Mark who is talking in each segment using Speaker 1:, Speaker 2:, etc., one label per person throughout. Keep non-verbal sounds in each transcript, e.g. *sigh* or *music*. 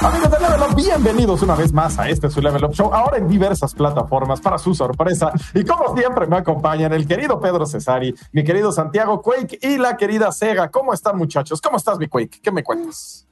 Speaker 1: Amigos de Level Up, bienvenidos una vez más a este su Level Up Show, ahora en diversas plataformas para su sorpresa. Y como siempre me acompañan el querido Pedro Cesari, mi querido Santiago Quake y la querida Sega. ¿Cómo están muchachos? ¿Cómo estás mi Quake? ¿Qué me cuentas?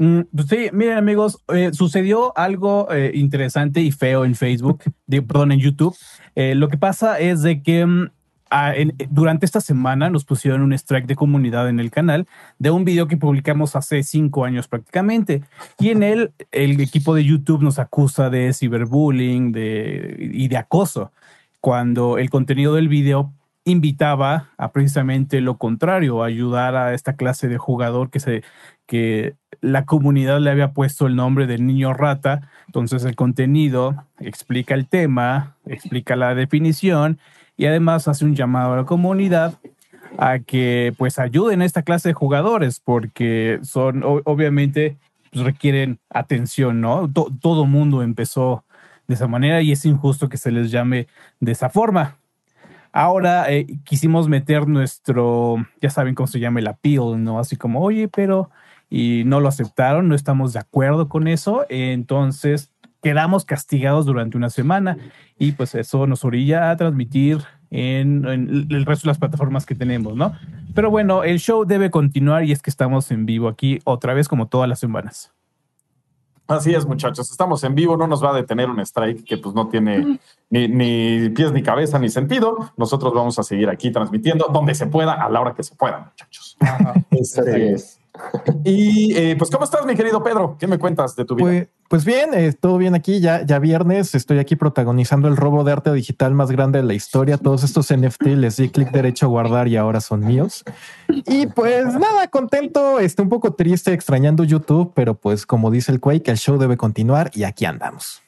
Speaker 2: Mm, pues sí, miren amigos, eh, sucedió algo eh, interesante y feo en Facebook, *laughs* de, perdón, en YouTube. Eh, lo que pasa es de que mm, a- en- durante esta semana nos pusieron un strike de comunidad en el canal de un video que publicamos hace cinco años prácticamente. Y en él el equipo de YouTube nos acusa de ciberbullying de, y de acoso, cuando el contenido del video invitaba a precisamente lo contrario, a ayudar a esta clase de jugador que se que la comunidad le había puesto el nombre del niño rata. Entonces el contenido explica el tema, explica la definición y además hace un llamado a la comunidad a que pues ayuden a esta clase de jugadores porque son obviamente pues, requieren atención, ¿no? To- todo mundo empezó de esa manera y es injusto que se les llame de esa forma. Ahora eh, quisimos meter nuestro, ya saben cómo se llama el appeal, ¿no? Así como, oye, pero, y no lo aceptaron, no estamos de acuerdo con eso, entonces quedamos castigados durante una semana y pues eso nos orilla a transmitir en, en el resto de las plataformas que tenemos, ¿no? Pero bueno, el show debe continuar y es que estamos en vivo aquí otra vez como todas las semanas.
Speaker 1: Así es, muchachos. Estamos en vivo, no nos va a detener un strike que pues no tiene ni, ni pies ni cabeza ni sentido. Nosotros vamos a seguir aquí transmitiendo donde se pueda, a la hora que se pueda, muchachos. Este,
Speaker 3: Así es.
Speaker 1: Y eh, pues, ¿cómo estás, mi querido Pedro? ¿Qué me cuentas de tu vida?
Speaker 4: Pues, pues bien, eh, todo bien aquí, ya, ya viernes, estoy aquí protagonizando el robo de arte digital más grande de la historia. Todos estos NFT les di clic derecho a guardar y ahora son míos. Y pues nada, contento, este, un poco triste, extrañando YouTube, pero pues como dice el Quake, el show debe continuar y aquí andamos.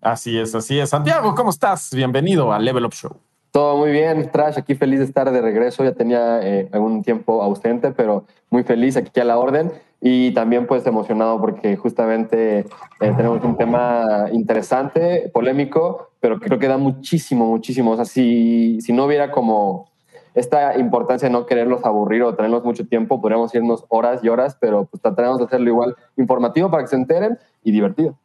Speaker 1: Así es, así es. Santiago, ¿cómo estás? Bienvenido al Level Up Show.
Speaker 3: Todo muy bien, Trash, aquí feliz de estar de regreso. Ya tenía eh, algún tiempo ausente, pero muy feliz aquí a la orden. Y también pues emocionado porque justamente eh, tenemos un tema interesante, polémico, pero creo que da muchísimo, muchísimo. O sea, si, si no hubiera como esta importancia de no quererlos aburrir o tenerlos mucho tiempo, podríamos irnos horas y horas, pero pues trataremos de hacerlo igual informativo para que se enteren y divertido.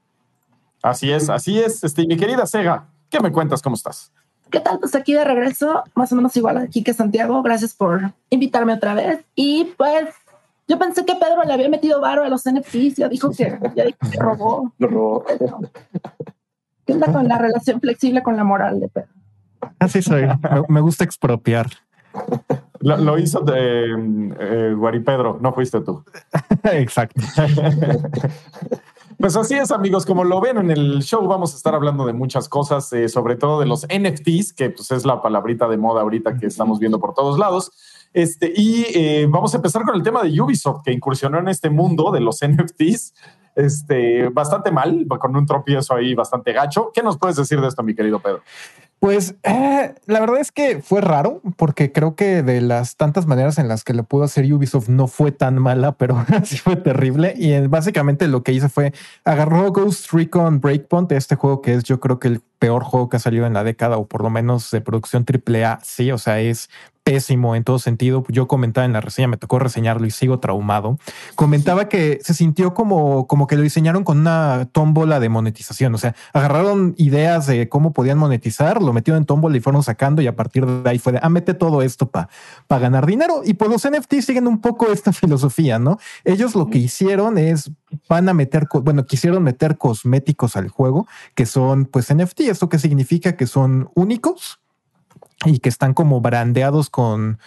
Speaker 1: Así es, así es. Este, mi querida Sega, ¿qué me cuentas? ¿Cómo estás?
Speaker 5: ¿Qué tal? Pues aquí de regreso, más o menos igual aquí que Santiago. Gracias por invitarme otra vez. Y pues yo pensé que Pedro le había metido varo a los NFTs. Ya dijo que, ya dijo que robó. *laughs*
Speaker 3: Lo robó.
Speaker 5: ¿Qué onda con la relación flexible con la moral de Pedro?
Speaker 4: Así soy, me, me gusta expropiar.
Speaker 1: Lo, lo hizo de eh, Guaripedro, no fuiste tú. *laughs*
Speaker 4: Exacto. *laughs*
Speaker 1: Pues así es, amigos. Como lo ven en el show, vamos a estar hablando de muchas cosas, eh, sobre todo de los NFTs, que pues, es la palabrita de moda ahorita que estamos viendo por todos lados. Este, y eh, vamos a empezar con el tema de Ubisoft, que incursionó en este mundo de los NFTs este, bastante mal, con un tropiezo ahí bastante gacho. ¿Qué nos puedes decir de esto, mi querido Pedro?
Speaker 4: Pues eh, la verdad es que fue raro porque creo que de las tantas maneras en las que lo pudo hacer Ubisoft no fue tan mala, *laughs* pero sí fue terrible. Y básicamente lo que hizo fue agarró Ghost Recon Breakpoint, este juego que es yo creo que el peor juego que ha salido en la década o por lo menos de producción AAA. Sí, o sea, es pésimo en todo sentido. Yo comentaba en la reseña, me tocó reseñarlo y sigo traumado. Comentaba que se sintió como, como que lo diseñaron con una tómbola de monetización. O sea, agarraron ideas de cómo podían monetizar, lo metieron en tómbola y fueron sacando y a partir de ahí fue de, ah, mete todo esto para ganar dinero. Y pues los NFT siguen un poco esta *laughs* filosofía, ¿no? Ellos lo que hicieron es, van a meter, bueno, quisieron meter cosméticos al juego, que son pues NFT. ¿Esto qué significa? Que son únicos y que están como brandeados con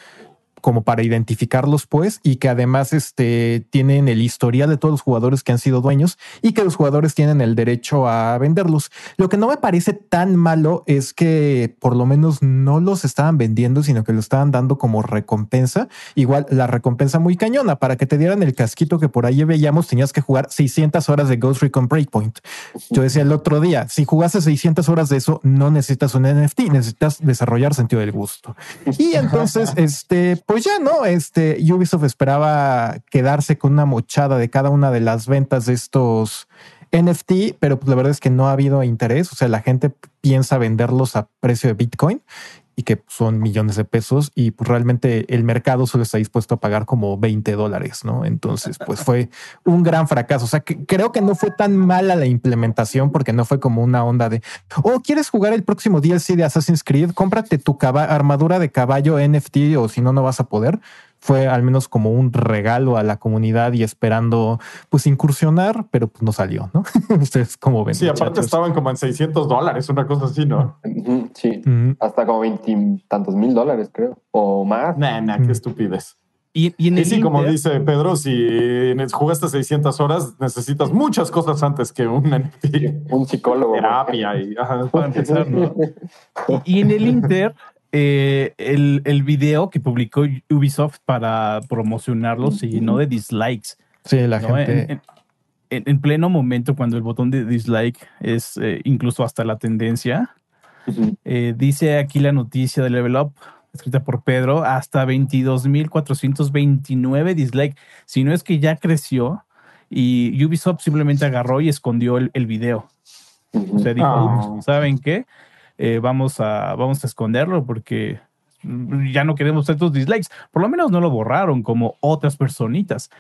Speaker 4: como para identificarlos pues y que además este tienen el historial de todos los jugadores que han sido dueños y que los jugadores tienen el derecho a venderlos. Lo que no me parece tan malo es que por lo menos no los estaban vendiendo, sino que lo estaban dando como recompensa. Igual la recompensa muy cañona para que te dieran el casquito que por ahí veíamos tenías que jugar 600 horas de Ghost Recon Breakpoint. Yo decía el otro día, si jugaste 600 horas de eso, no necesitas un NFT, necesitas desarrollar sentido del gusto. Y *laughs* entonces, este, pues ya no, este Ubisoft esperaba quedarse con una mochada de cada una de las ventas de estos NFT, pero pues la verdad es que no ha habido interés. O sea, la gente piensa venderlos a precio de Bitcoin y que son millones de pesos y pues realmente el mercado solo está dispuesto a pagar como 20 dólares, ¿no? Entonces, pues fue un gran fracaso. O sea, que creo que no fue tan mala la implementación porque no fue como una onda de, oh, ¿quieres jugar el próximo DLC de Assassin's Creed? Cómprate tu armadura de caballo NFT o si no, no vas a poder fue al menos como un regalo a la comunidad y esperando pues incursionar, pero pues no salió, ¿no? *laughs* Ustedes como ven.
Speaker 1: Sí, aparte estaban como en 600 dólares, una cosa así, ¿no?
Speaker 3: Sí, hasta como 20 tantos mil dólares, creo, o más.
Speaker 1: Nah, nah, qué estupidez. Y, y, sí, como dice Pedro, si jugaste 600 horas, necesitas muchas cosas antes que un
Speaker 3: Un psicólogo.
Speaker 1: Terapia *laughs* y,
Speaker 2: y en el Inter, eh, el, el, video que publicó Ubisoft para promocionarlo se llenó de dislikes.
Speaker 4: Sí, la gente.
Speaker 2: En, pleno momento, cuando el botón de dislike es eh, incluso hasta la tendencia, eh, dice aquí la noticia de Level Up, escrita por Pedro, hasta 22.429 dislikes. Si no es que ya creció y Ubisoft simplemente agarró y escondió el, el video. O sea, dijo, ah. ¿saben qué? Eh, vamos, a, vamos a esconderlo porque ya no queremos estos dislikes. Por lo menos no lo borraron como otras personitas.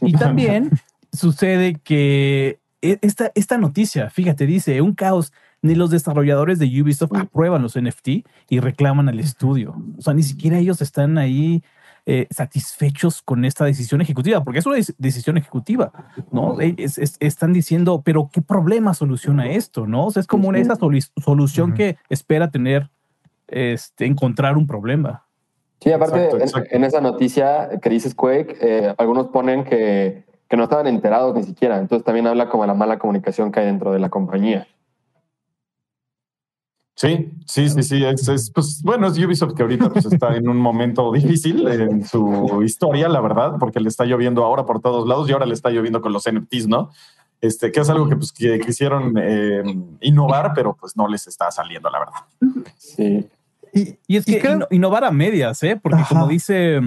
Speaker 2: Y también *laughs* sucede que e, esta, esta noticia, fíjate, dice un caos. Ni los desarrolladores de Ubisoft aprueban los NFT y reclaman al estudio. O sea, ni siquiera ellos están ahí eh, satisfechos con esta decisión ejecutiva, porque es una decisión ejecutiva, ¿no? están diciendo, pero ¿qué problema soluciona esto? ¿No? O sea, es como una, esa solución que espera tener, este, encontrar un problema.
Speaker 3: Sí, aparte, En, esa noticia que dices Quake, eh, algunos ponen que, que no estaban enterados ni siquiera, entonces también habla como de la mala comunicación que hay dentro de la compañía.
Speaker 1: Sí, sí, sí, sí. Es, pues, bueno, es Ubisoft que ahorita pues, está en un momento difícil en su historia, la verdad, porque le está lloviendo ahora por todos lados y ahora le está lloviendo con los NFTs, ¿no? Este, que es algo que, pues, que quisieron eh, innovar, pero pues no les está saliendo, la verdad.
Speaker 2: Sí. Y, es que innovar a medias, ¿eh? Porque como dice,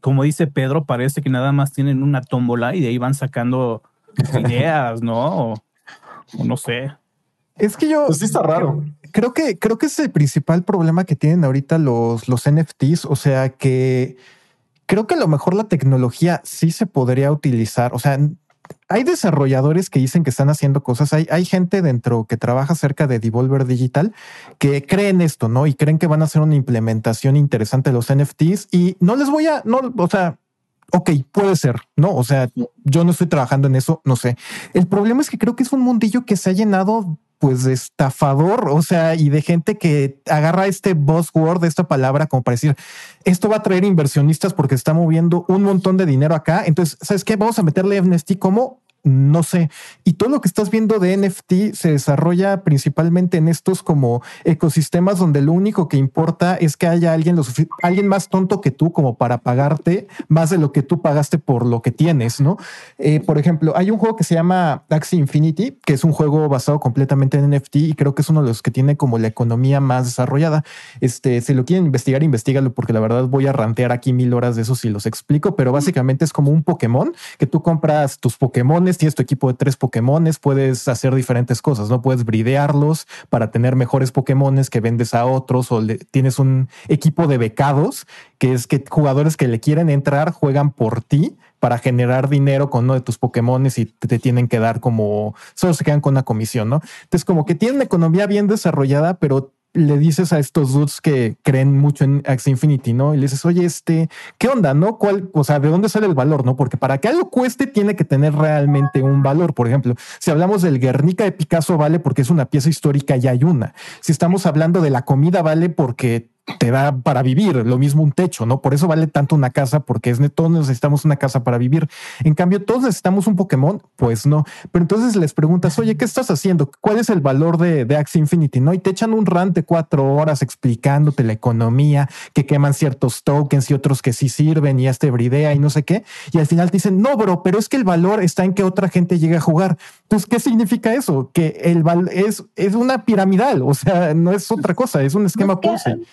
Speaker 2: como dice Pedro, parece que nada más tienen una tómbola y de ahí van sacando *laughs* ideas, ¿no? o no sé.
Speaker 4: Es que yo.
Speaker 1: Pues sí está raro.
Speaker 4: Creo que, creo que es el principal problema que tienen ahorita los, los NFTs. O sea que creo que a lo mejor la tecnología sí se podría utilizar. O sea, hay desarrolladores que dicen que están haciendo cosas. Hay, hay gente dentro que trabaja cerca de Devolver Digital que creen esto, ¿no? Y creen que van a hacer una implementación interesante de los NFTs. Y no les voy a, no, o sea, ok, puede ser, ¿no? O sea, yo no estoy trabajando en eso, no sé. El problema es que creo que es un mundillo que se ha llenado pues de estafador, o sea, y de gente que agarra este buzzword, esta palabra, como para decir, esto va a traer inversionistas porque está moviendo un montón de dinero acá. Entonces, ¿sabes qué? Vamos a meterle NFT como no sé. Y todo lo que estás viendo de NFT se desarrolla principalmente en estos como ecosistemas donde lo único que importa es que haya alguien, alguien más tonto que tú como para pagarte más de lo que tú pagaste por lo que tienes, ¿no? Eh, por ejemplo, hay un juego que se llama Axie Infinity, que es un juego basado completamente en NFT y creo que es uno de los que tiene como la economía más desarrollada. Este, si lo quieren investigar, investigalo porque la verdad voy a rantear aquí mil horas de eso si los explico, pero básicamente es como un Pokémon que tú compras tus Pokémon tienes tu equipo de tres Pokémones, puedes hacer diferentes cosas, ¿no? Puedes bridearlos para tener mejores Pokémones que vendes a otros o tienes un equipo de becados, que es que jugadores que le quieren entrar juegan por ti para generar dinero con uno de tus Pokémones y te, tienen que dar como, solo se quedan con una comisión, ¿no? Entonces como que tienen una economía bien desarrollada, pero le dices a estos dudes que creen mucho en Axie Infinity, ¿no? Y le dices, oye, este, ¿qué onda, no? ¿Cuál, o sea, de dónde sale el valor, no? Porque para que algo cueste, tiene que tener realmente un valor. Por ejemplo, si hablamos del Guernica de Picasso, vale porque es una pieza histórica y hay una. Si estamos hablando de la comida, vale porque te da para vivir, lo mismo un techo, ¿no? Por eso vale tanto una casa, porque es todos necesitamos una casa para vivir. En cambio, todos necesitamos un Pokémon, pues no. Pero entonces les preguntas, oye, ¿qué estás haciendo? ¿Cuál es el valor de, de Axie Infinity? ¿No? Y te echan un rant de cuatro horas explicándote la economía, que queman ciertos tokens y otros que sí sirven y este bridea y no sé qué. Y al final te dicen, no, bro, pero es que el valor está en que otra gente llegue a jugar. Entonces, ¿qué significa eso? Que el val es, es una piramidal, o sea, no es otra cosa, es un esquema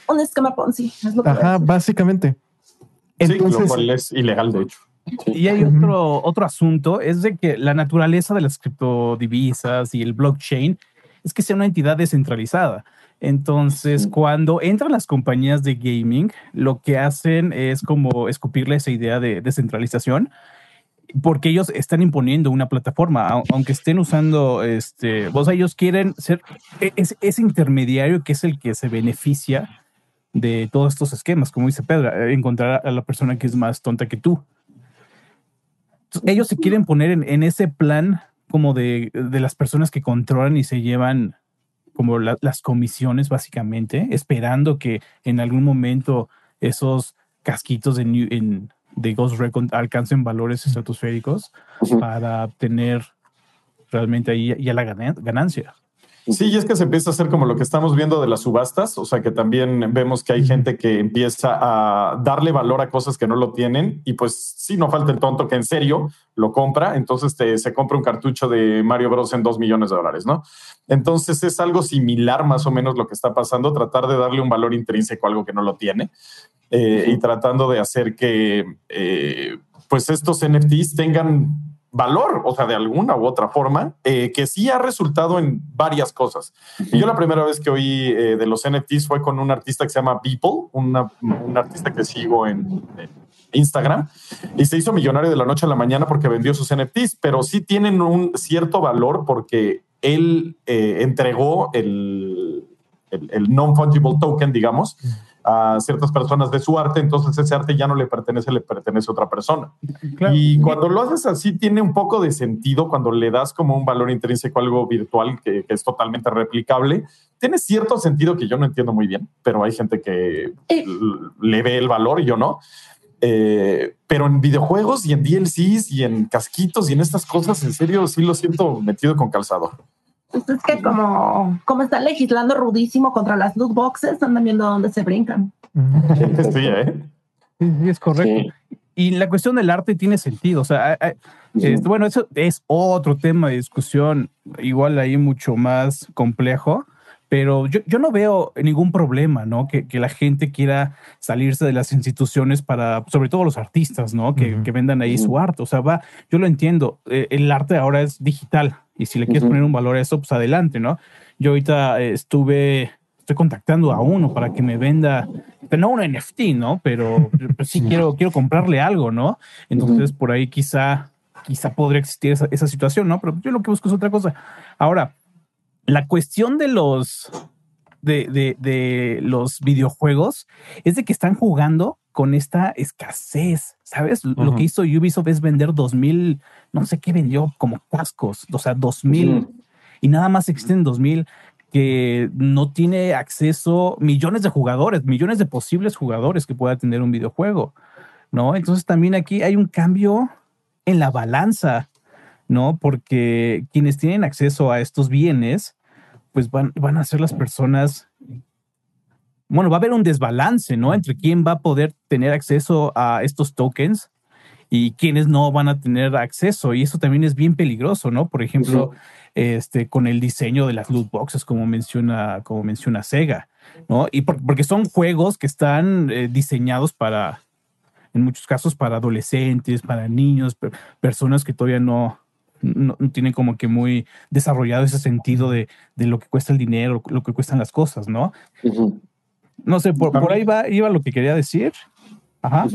Speaker 5: un esquema Ponzi.
Speaker 4: Ajá, básicamente.
Speaker 1: Entonces, sí, lo cual es ilegal, de hecho.
Speaker 2: Y hay otro, otro asunto, es de que la naturaleza de las criptodivisas y el blockchain es que sea una entidad descentralizada. Entonces, cuando entran las compañías de gaming, lo que hacen es como escupirle esa idea de descentralización, porque ellos están imponiendo una plataforma, aunque estén usando, este, vos ellos quieren ser e, ese intermediario que es el que se beneficia de todos estos esquemas, como dice Pedro, eh, encontrar a la persona que es más tonta que tú. ellos se quieren poner en, ese plan como de, de, las personas que controlan y se llevan como las comisiones básicamente, esperando que en algún momento esos casquitos de, de Ghost Recon alcancen valores estratosféricos para obtener realmente ahí ya la ganancia.
Speaker 1: Sí, y es que se empieza a hacer como lo que estamos viendo de las subastas, o sea que también vemos que hay gente que empieza a darle valor a cosas que no lo tienen y pues sí, no falta el tonto que en serio lo compra, entonces te, se compra un cartucho de Mario Bros en dos millones de dólares, ¿no? Entonces es algo similar más o menos lo que está pasando, tratar de darle un valor intrínseco a algo que no lo tiene eh, y tratando de hacer que eh, pues estos NFTs tengan valor, o sea, de alguna u otra forma, eh, que sí ha resultado en varias cosas. Yo la primera vez que oí eh, de los NFTs fue con un artista que se llama People, un artista que sigo en, Instagram, y se hizo millonario de la noche a la mañana porque vendió sus NFTs, pero sí tienen un cierto valor porque él eh, entregó el, el, el non-fungible token, digamos, a ciertas personas de su arte, entonces ese arte ya no le pertenece, le pertenece a otra persona. Y cuando lo haces así, tiene un poco de sentido cuando le das como un valor intrínseco a algo virtual que, es totalmente replicable. Tiene cierto sentido que yo no entiendo muy bien, pero hay gente que eh. le ve el valor y yo no. Eh, pero en videojuegos y en DLCs y en casquitos y en estas cosas, en serio, sí lo siento metido con calzador.
Speaker 5: Pues es que como, como están legislando rudísimo contra las loot boxes, andan viendo dónde se brincan.
Speaker 1: Sí, ¿eh?
Speaker 2: sí es correcto. Y la cuestión del arte tiene sentido. O sea, este, bueno, eso es otro tema de discusión, igual ahí mucho más complejo, pero yo, yo no veo ningún problema, ¿no? Que, que, la gente quiera salirse de las instituciones para, sobre todo los artistas, ¿no? Que, que vendan ahí su arte. O sea, va, yo lo entiendo, eh, el arte ahora es digital y si le quieres poner un valor a eso, pues adelante, ¿no? Yo ahorita estuve, estoy contactando a uno para que me venda, no un NFT, ¿no? Pero, sí quiero, quiero comprarle algo, ¿no? Entonces por ahí quizá, quizá podría existir esa, esa situación, ¿no? Pero yo lo que busco es otra cosa. Ahora, la cuestión de los, de, de, de, los videojuegos es de que están jugando con esta escasez, ¿sabes? Lo que hizo Ubisoft es vender 2000, no sé qué vendió, como cascos, o sea, 2000 y nada más existen 2000 que no tiene acceso millones de jugadores, millones de posibles jugadores que pueda tener un videojuego, ¿no? Entonces también aquí hay un cambio en la balanza, ¿no? Porque quienes tienen acceso a estos bienes, pues van, van a ser las personas bueno, va a haber un desbalance, ¿no? Entre quién va a poder tener acceso a estos tokens y quiénes no van a tener acceso. Y eso también es bien peligroso, ¿no? Por ejemplo, este, con el diseño de las loot boxes, como menciona, como menciona Sega, ¿no? Y porque son juegos que están eh, diseñados para, en muchos casos, para adolescentes, para niños, personas que todavía no, no, tienen como que muy desarrollado ese sentido de, de, lo que cuesta el dinero, lo que cuestan las cosas, ¿no? No sé, por, por, ahí va, iba lo que quería decir. Ajá.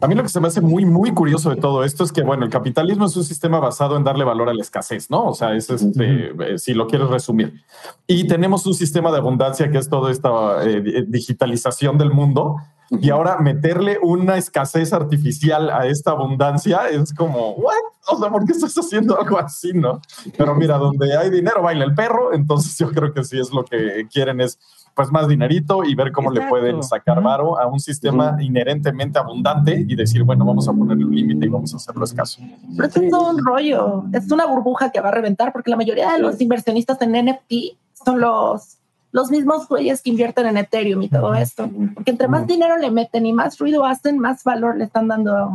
Speaker 1: A mí lo que se me hace muy, muy curioso de todo esto es que, bueno, el capitalismo es un sistema basado en darle valor a la escasez, ¿no? O sea, es este, eh, si lo quieres resumir. Y tenemos un sistema de abundancia que es toda esta eh, digitalización del mundo. Y ahora meterle una escasez artificial a esta abundancia es como, ¿what? O sea, ¿por qué estás haciendo algo así, no? Pero mira, donde hay dinero baila el perro, entonces *laughs* yo creo que sí es lo que quieren es pues más dinerito y ver cómo le pueden sacar varo a un sistema inherentemente abundante y decir, bueno, vamos a ponerle un límite y vamos a hacerlo escaso.
Speaker 5: Pero esto es un rollo, es una burbuja que va a reventar porque la mayoría de los inversionistas en NFT son los los mismos güeyes que invierten en Ethereum y todo esto, porque entre más dinero le meten y más ruido hacen, más valor le están dando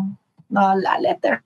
Speaker 5: a la letter.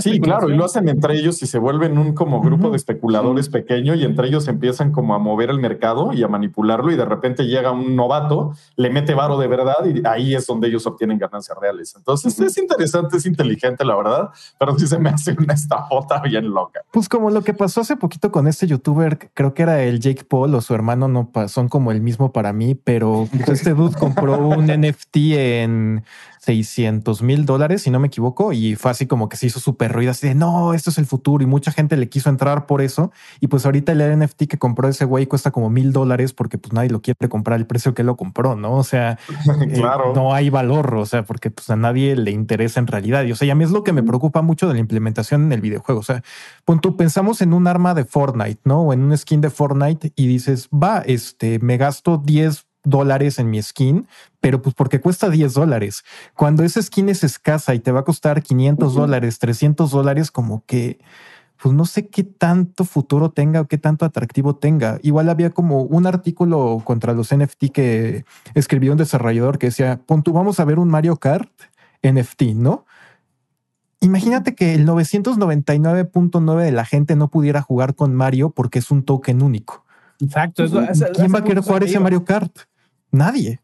Speaker 1: Sí, claro, y lo hacen entre ellos y se vuelven un como grupo de especuladores pequeño y entre ellos empiezan como a mover el mercado y a manipularlo y de repente llega un novato, le mete varo de verdad y ahí es donde ellos obtienen ganancias reales. Entonces es interesante, es inteligente, la verdad, pero sí se me hace una estafota bien loca.
Speaker 4: Pues como lo que pasó hace poquito con este youtuber, creo que era el Jake Paul o su hermano, no son como el mismo para mí, pero pues, *laughs* este dude compró un NFT en 600 mil dólares, si no me equivoco, y fue así como que se hizo súper ruido, así de no, esto es el futuro, y mucha gente le quiso entrar por eso. Y pues ahorita el NFT que compró ese güey cuesta como mil dólares porque pues nadie lo quiere comprar el precio que lo compró, ¿no? O sea, *laughs* eh, claro. no hay valor, o sea, porque pues a nadie le interesa en realidad. Y o sea, y a mí es lo que me preocupa mucho de la implementación en el videojuego. O sea, tú pensamos en un arma de Fortnite, ¿no? O en un skin de Fortnite y dices, va, este, me gasto 10 dólares en mi skin, pero pues porque cuesta 10 dólares. Cuando esa skin es escasa y te va a costar 500 dólares, 300 dólares, como que pues no sé qué tanto futuro tenga o qué tanto atractivo tenga. Igual había como un artículo contra los NFT que escribió un desarrollador que decía, punto, vamos a ver un Mario Kart NFT, ¿no? Imagínate que el 999.9 de la gente no pudiera jugar con Mario porque es un token único.
Speaker 2: Exacto.
Speaker 4: ¿Quién va a querer jugar ese Mario Kart? Nadie.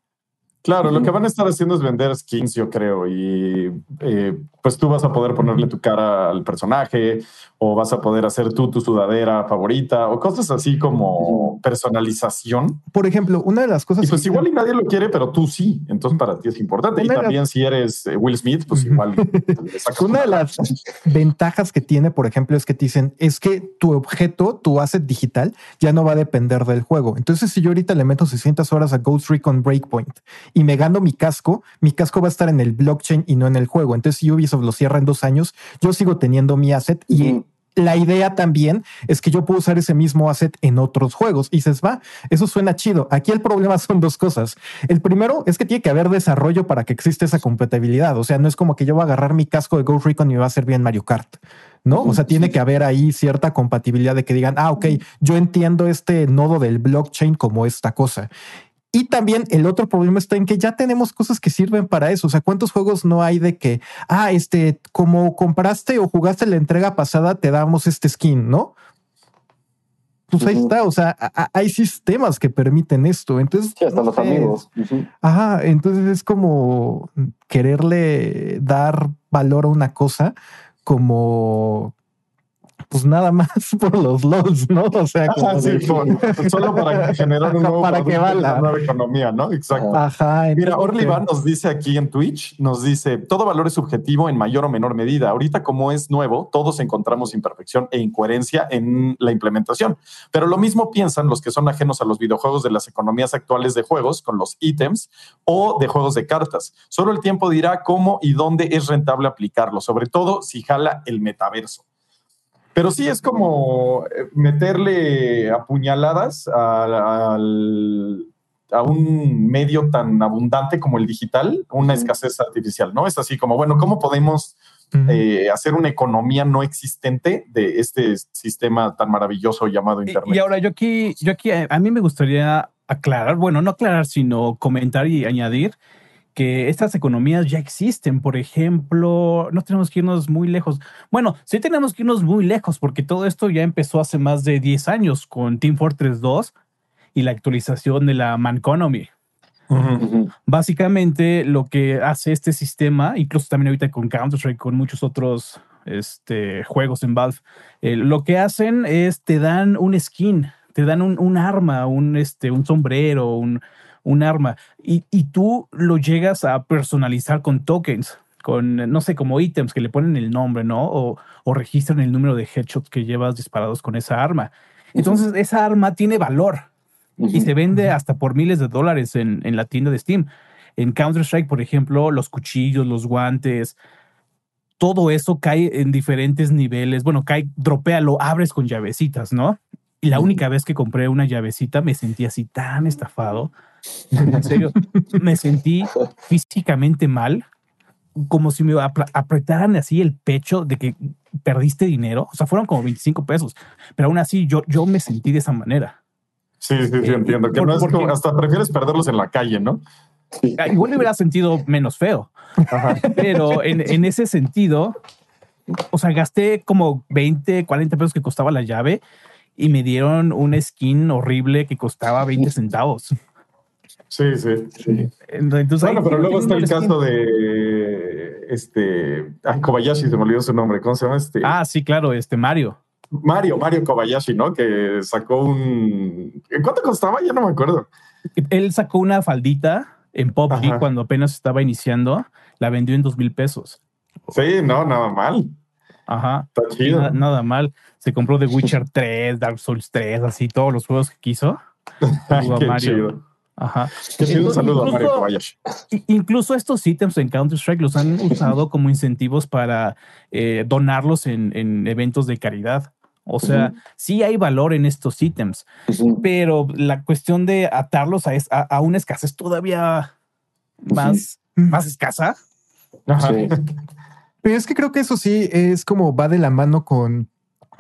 Speaker 1: Claro, lo que van a estar haciendo es vender skins, yo creo, y eh, pues tú vas a poder ponerle tu cara al personaje o vas a poder hacer tú tu sudadera favorita o cosas así como personalización.
Speaker 4: Por ejemplo, una de las cosas...
Speaker 1: Y pues igual y nadie lo quiere, pero tú sí, entonces para ti es importante. Y también si eres eh, Will Smith, pues igual. *laughs*
Speaker 4: una de las ventajas que tiene, por ejemplo, es que te dicen, es que tu objeto, tu asset digital, ya no va a depender del juego. Entonces, si yo ahorita le meto 600 horas a Ghost Recon Breakpoint y me gano mi casco, mi casco va a estar en el blockchain y no en el juego. Entonces, si Ubisoft lo cierra en dos años, yo sigo teniendo mi asset y la idea también es que yo puedo usar ese mismo asset en otros juegos. Y dices, va, eso suena chido. Aquí el problema *laughs* son dos cosas. El primero es que tiene que haber desarrollo para que exista esa compatibilidad. O sea, no es como que yo voy a agarrar mi casco de Ghost Recon y me va a hacer bien Mario Kart. ¿no? O sea, tiene que haber ahí cierta compatibilidad de que digan, ah, ok, yo entiendo este nodo del blockchain como esta cosa. Y también el otro problema está en que ya tenemos cosas que sirven para eso. O sea, ¿cuántos juegos no hay de que, ah, este, como compraste o jugaste la entrega pasada, te damos este skin, ¿no? Pues ahí está, o sea, hay sistemas que permiten esto. Entonces,
Speaker 3: sí, hasta los amigos.
Speaker 4: Ajá, entonces es como quererle dar valor a una cosa como pues nada más *laughs* por los LOLs, ¿no? O sea, *laughs*
Speaker 1: solo para *laughs* generar un nuevo
Speaker 4: para que
Speaker 1: una nueva economía, ¿no? Exacto.
Speaker 4: Ajá.
Speaker 1: Mira, Orlivan nos dice aquí en Twitch, nos dice, todo valor es subjetivo en mayor o menor medida. Ahorita como es nuevo, todos encontramos imperfección e incoherencia en la implementación. Pero lo mismo piensan los que son ajenos a los videojuegos de las economías actuales de juegos con los ítems o de juegos de cartas. Solo el tiempo dirá cómo y dónde es rentable aplicarlo, sobre todo si jala el metaverso. Pero sí es como eh, meterle apuñaladas a, un medio tan abundante como el digital, una escasez artificial, ¿no? Es así como, bueno, ¿cómo podemos eh, hacer una economía no existente de este sistema tan maravilloso llamado Internet?
Speaker 2: Y, ahora yo aquí, yo aquí, a mí me gustaría aclarar, bueno, no aclarar, sino comentar y añadir que estas economías ya existen. Por ejemplo, no tenemos que irnos muy lejos. Bueno, sí tenemos que irnos muy lejos porque todo esto ya empezó hace más de 10 años con Team Fortress 2 y la actualización de la Manconomy. Básicamente lo que hace este sistema, incluso también ahorita con Counter-Strike, con muchos otros este, juegos en Valve, eh, lo que hacen es te dan un skin, te dan un, un arma, un, este, un sombrero, un, un arma y, tú lo llegas a personalizar con tokens, con, no sé, como ítems que le ponen el nombre, ¿no? O, registran el número de headshots que llevas disparados con esa arma. Entonces, esa arma tiene valor y se vende hasta por miles de dólares en, en la tienda de Steam. En Counter-Strike, por ejemplo, los cuchillos, los guantes, todo eso cae en diferentes niveles. Bueno, cae, dropea, lo abres con llavecitas, ¿no? Y la única vez que compré una llavecita me sentí así tan estafado en serio, me sentí físicamente mal, como si me apretaran así el pecho de que perdiste dinero. O sea, fueron como 25 pesos, pero aún así yo, yo me sentí de esa manera.
Speaker 1: Sí, sí, sí, eh, entiendo. Que no es como, hasta prefieres perderlos en la calle, ¿no?
Speaker 2: Ah, igual me hubiera sentido menos feo. Pero en, en, ese sentido, o sea, gasté como 20, 40 pesos que costaba la llave y me dieron un skin horrible que costaba 20 centavos.
Speaker 1: Sí, sí.
Speaker 3: Sí.
Speaker 2: Entonces,
Speaker 1: Bueno, pero luego está el caso de este ay, Kobayashi, se me olvidó su nombre. ¿Cómo se llama este?
Speaker 2: Ah, sí, claro, este Mario.
Speaker 1: Mario, Mario Kobayashi, ¿no? Que sacó un. ¿En cuánto costaba? Ya no me acuerdo.
Speaker 2: Él sacó una faldita en PUBG
Speaker 1: Ajá.
Speaker 2: cuando apenas estaba iniciando, la vendió en dos mil pesos.
Speaker 1: Sí, no, nada mal.
Speaker 2: Ajá.
Speaker 1: Está chido.
Speaker 2: na- nada mal. Se compró The Witcher 3, Dark Souls 3, así todos los juegos que quiso. *laughs*
Speaker 1: Qué
Speaker 2: Mario.
Speaker 1: chido.
Speaker 2: Ajá.
Speaker 1: Un
Speaker 2: Incluso-
Speaker 1: saludo a Mario
Speaker 2: incluso-
Speaker 1: Kobayashi.
Speaker 2: I- Incluso estos ítems en Counter-Strike los han usado como incentivos para eh, donarlos en, en eventos de caridad. O sea, sí hay valor en estos ítems, pero la cuestión de atarlos a, es- a- a una escasez todavía más, más escasa.
Speaker 1: Ajá.
Speaker 3: Sí.
Speaker 4: Pero es que creo que eso sí es como va de la mano con,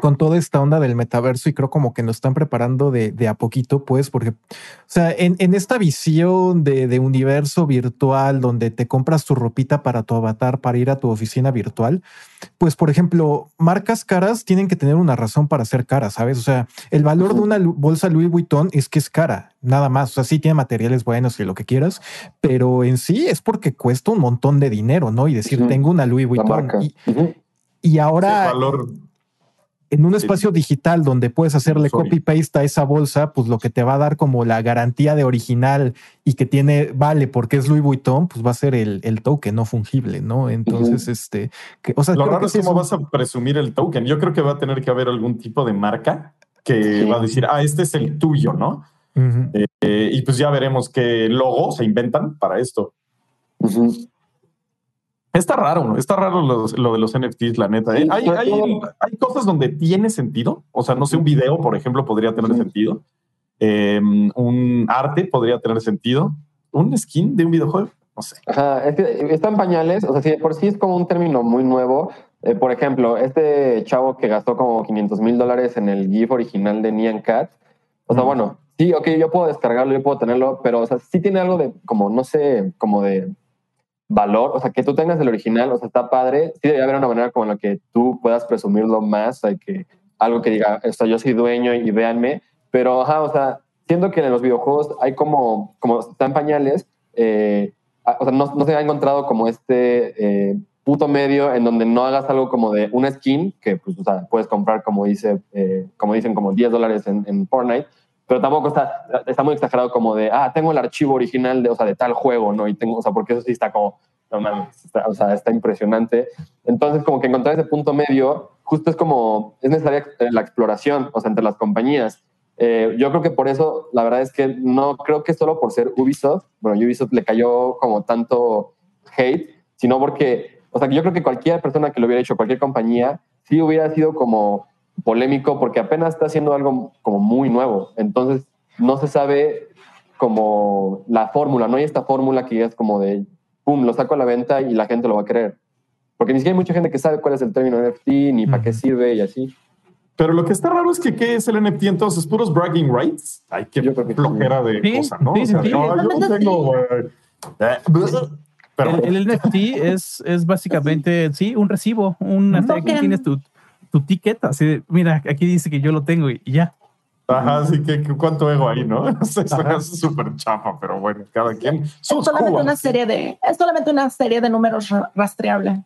Speaker 4: con toda esta onda del metaverso y creo como que nos están preparando de, de a poquito, pues, porque, o sea, en, en esta visión de, de universo virtual donde te compras tu ropita para tu avatar para ir a tu oficina virtual, pues, por ejemplo, marcas caras tienen que tener una razón para ser caras, ¿sabes? O sea, el valor de una bolsa Louis Vuitton es que es cara, nada más. O sea, sí tiene materiales buenos y lo que quieras, pero en sí es porque cuesta un montón de dinero, ¿no? Y decir, tengo una Louis Vuitton. Y, ahora
Speaker 1: valor.
Speaker 4: En un
Speaker 1: Sí.
Speaker 4: espacio digital donde puedes hacerle copy paste a esa bolsa, pues lo que te va a dar como la garantía de original y que tiene vale porque es Louis Vuitton, pues va a ser el, el token no fungible, ¿no? Entonces, este, que, o sea,
Speaker 1: Lo
Speaker 4: creo
Speaker 1: raro
Speaker 4: que
Speaker 1: es cómo
Speaker 4: un-
Speaker 1: vas a presumir el token. Yo creo que va a tener que haber algún tipo de marca que
Speaker 3: Sí.
Speaker 1: va a decir, ah, este es el tuyo, ¿no? Eh, y pues ya veremos qué logo se inventan para esto. Está raro, está raro los- lo de los NFTs, la neta. ¿eh? Hay, hay- hay cosas donde tiene sentido. O sea, no sé, un video, por ejemplo, podría tener sentido. Eh, un arte podría tener sentido. Un skin de un videojuego, no sé.
Speaker 3: Ajá, es que está en pañales, o sea, si de por sí es como un término muy nuevo. Eh, por ejemplo, este chavo que gastó como 500 mil dólares en el GIF original de Nyan Cat, o sea,
Speaker 1: Mm.
Speaker 3: bueno, sí, ok, yo puedo descargarlo, yo puedo tenerlo, pero, o sea, sí tiene algo de, como, no sé, como de valor, o sea, que tú tengas el original, o sea, está padre, sí debe haber una manera como en la que tú puedas presumirlo más, o sea, que algo que diga, o sea, yo soy dueño y véanme, pero, ajá, o sea, siento que en los videojuegos hay como, como están pañales, eh, o sea, no, no se ha encontrado como este eh, puto medio en donde no hagas algo como de una skin, que pues, o sea, puedes comprar como dice, eh, como dicen, como 10 dólares en, en Fortnite, pero tampoco está, está muy exagerado como de, ah, tengo el archivo original de, o sea, de tal juego, ¿no? Y tengo, o sea, porque eso sí está como, no mames, está- o sea, está impresionante. Entonces, como que encontrar ese punto medio, justo es como, es necesaria la exploración, o sea, entre las compañías. Eh, yo creo que por eso, la verdad es que no creo que solo por ser Ubisoft, bueno, Ubisoft le cayó como tanto hate, sino porque, o sea, yo creo que cualquier persona que lo hubiera hecho, cualquier compañía, sí hubiera sido como polémico porque apenas está haciendo algo como muy nuevo. Entonces, no se sabe como la fórmula, no hay esta fórmula que es como de, pum, lo saco a la venta y la gente lo va a querer. Porque ni siquiera hay mucha gente que sabe cuál es el término NFT, ni para qué sirve y así.
Speaker 1: Pero lo que está raro es que, ¿qué es el NFT entonces? ¿Puros bragging rights? Ay, qué
Speaker 3: Yo creo que sí.
Speaker 1: flojera de
Speaker 2: Sí,
Speaker 1: cosa, ¿no?
Speaker 2: sí,
Speaker 1: o sea,
Speaker 2: sí, sí.
Speaker 1: no, yo tengo,
Speaker 5: sí.
Speaker 1: Eh, Pero,
Speaker 2: El, el NFT es, es básicamente, sí, un recibo, un aquí
Speaker 5: token.
Speaker 2: tienes tu, tu ticket, así de, mira, aquí dice que yo lo tengo y ya.
Speaker 1: ajá, así que que cuánto ego ahí, ¿no? *laughs* Es súper chafa, pero bueno, cada quien
Speaker 5: Es solamente una serie de, es solamente una serie de números ra- rastreable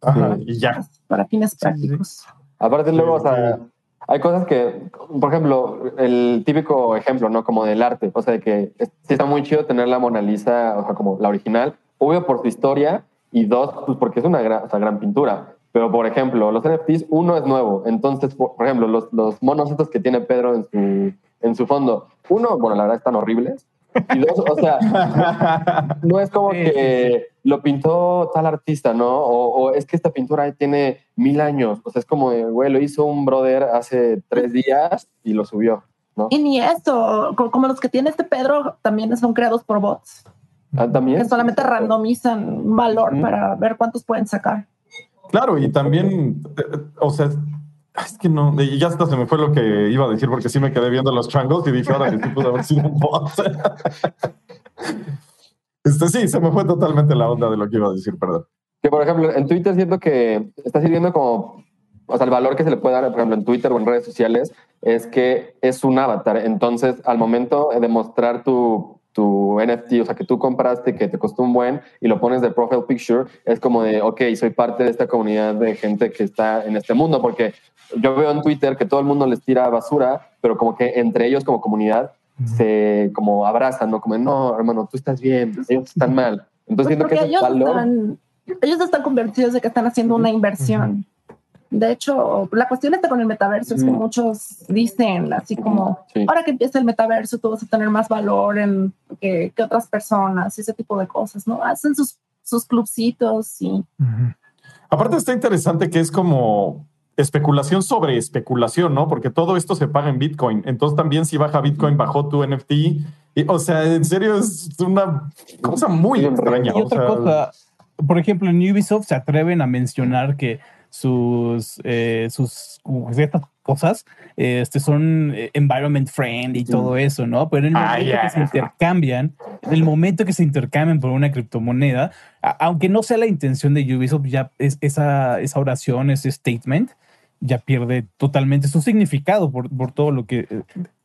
Speaker 1: Ajá, y ya.
Speaker 5: para fines
Speaker 2: Sí, sí.
Speaker 5: prácticos.
Speaker 3: Aparte, luego, o sea,
Speaker 1: Sí.
Speaker 3: hay cosas que, por ejemplo, el típico ejemplo, ¿no? Como del arte, o sea, de que sí está muy chido tener la Mona Lisa, o sea, como la original, obvio por su historia, y dos, pues porque es una gran, o sea, gran pintura. Pero, por ejemplo, los NFTs, uno es nuevo. Entonces, por, por ejemplo, los, los monos estos que tiene Pedro en su, en su fondo, uno, bueno, la verdad están horribles. Y dos, o sea, *laughs* no es como
Speaker 2: Sí,
Speaker 3: que lo pintó tal artista, ¿no? O, o es que esta pintura tiene mil años. O sea, es como, güey, lo hizo un brother hace tres días y lo subió, ¿no?
Speaker 5: Y ni eso, co- como los que tiene este Pedro, también son creados por bots,
Speaker 3: Ah, También.
Speaker 5: que solamente randomizan valor
Speaker 3: Ujú.
Speaker 5: para ver cuántos pueden sacar.
Speaker 1: Claro, y también, eh, o sea, es que no, y ya hasta se me fue lo que iba a decir porque sí me quedé viendo los changos y dije, ahora que sí pudo haber sido un bot. *laughs* Este sí, se me fue totalmente la onda de lo que iba a decir, perdón.
Speaker 3: Que por ejemplo, en Twitter siento que está sirviendo como, o sea, el valor que se le puede dar, por ejemplo, en Twitter o en redes sociales, es que es un avatar. Entonces, al momento de mostrar tu, tu NFT, o sea, que tú compraste, que te costó un buen y lo pones de profile picture, es como de, ok, soy parte de esta comunidad de gente que está en este mundo, porque yo veo en Twitter que todo el mundo les tira basura, pero como que entre ellos como comunidad se como abrazan, ¿no? Como, no, hermano, tú estás bien, ellos están mal. Entonces
Speaker 5: Pues
Speaker 3: siento que
Speaker 5: porque
Speaker 3: ese
Speaker 5: ellos
Speaker 3: valor...
Speaker 5: están, ellos están convencidos de que están haciendo una inversión. De hecho, la cuestión está con el metaverso, es que muchos dicen así como,
Speaker 3: Sí.
Speaker 5: ahora que empieza el metaverso, tú vas a tener más valor en que, que otras personas, y ese tipo de cosas, ¿no? Hacen sus, sus clubcitos y.
Speaker 1: Aparte está interesante que es como especulación sobre especulación, ¿no? Porque todo esto se paga en Bitcoin. Entonces también si baja Bitcoin, bajó tu NFT. Y, o sea, en serio es una cosa muy extraña.
Speaker 2: Y
Speaker 1: o
Speaker 2: otra
Speaker 1: sea,
Speaker 2: cosa, por ejemplo, en Ubisoft se atreven a mencionar que sus, eh, sus como estas cosas este, son eh, environment friendly y todo eso, ¿no? Pero en el
Speaker 1: Ah,
Speaker 2: momento
Speaker 1: ya.
Speaker 2: que se intercambian, en el momento que se intercambian por una criptomoneda, a- aunque no sea la intención de Ubisoft, ya es, esa, esa oración, ese statement, ya pierde totalmente su significado por, por todo lo que... eh,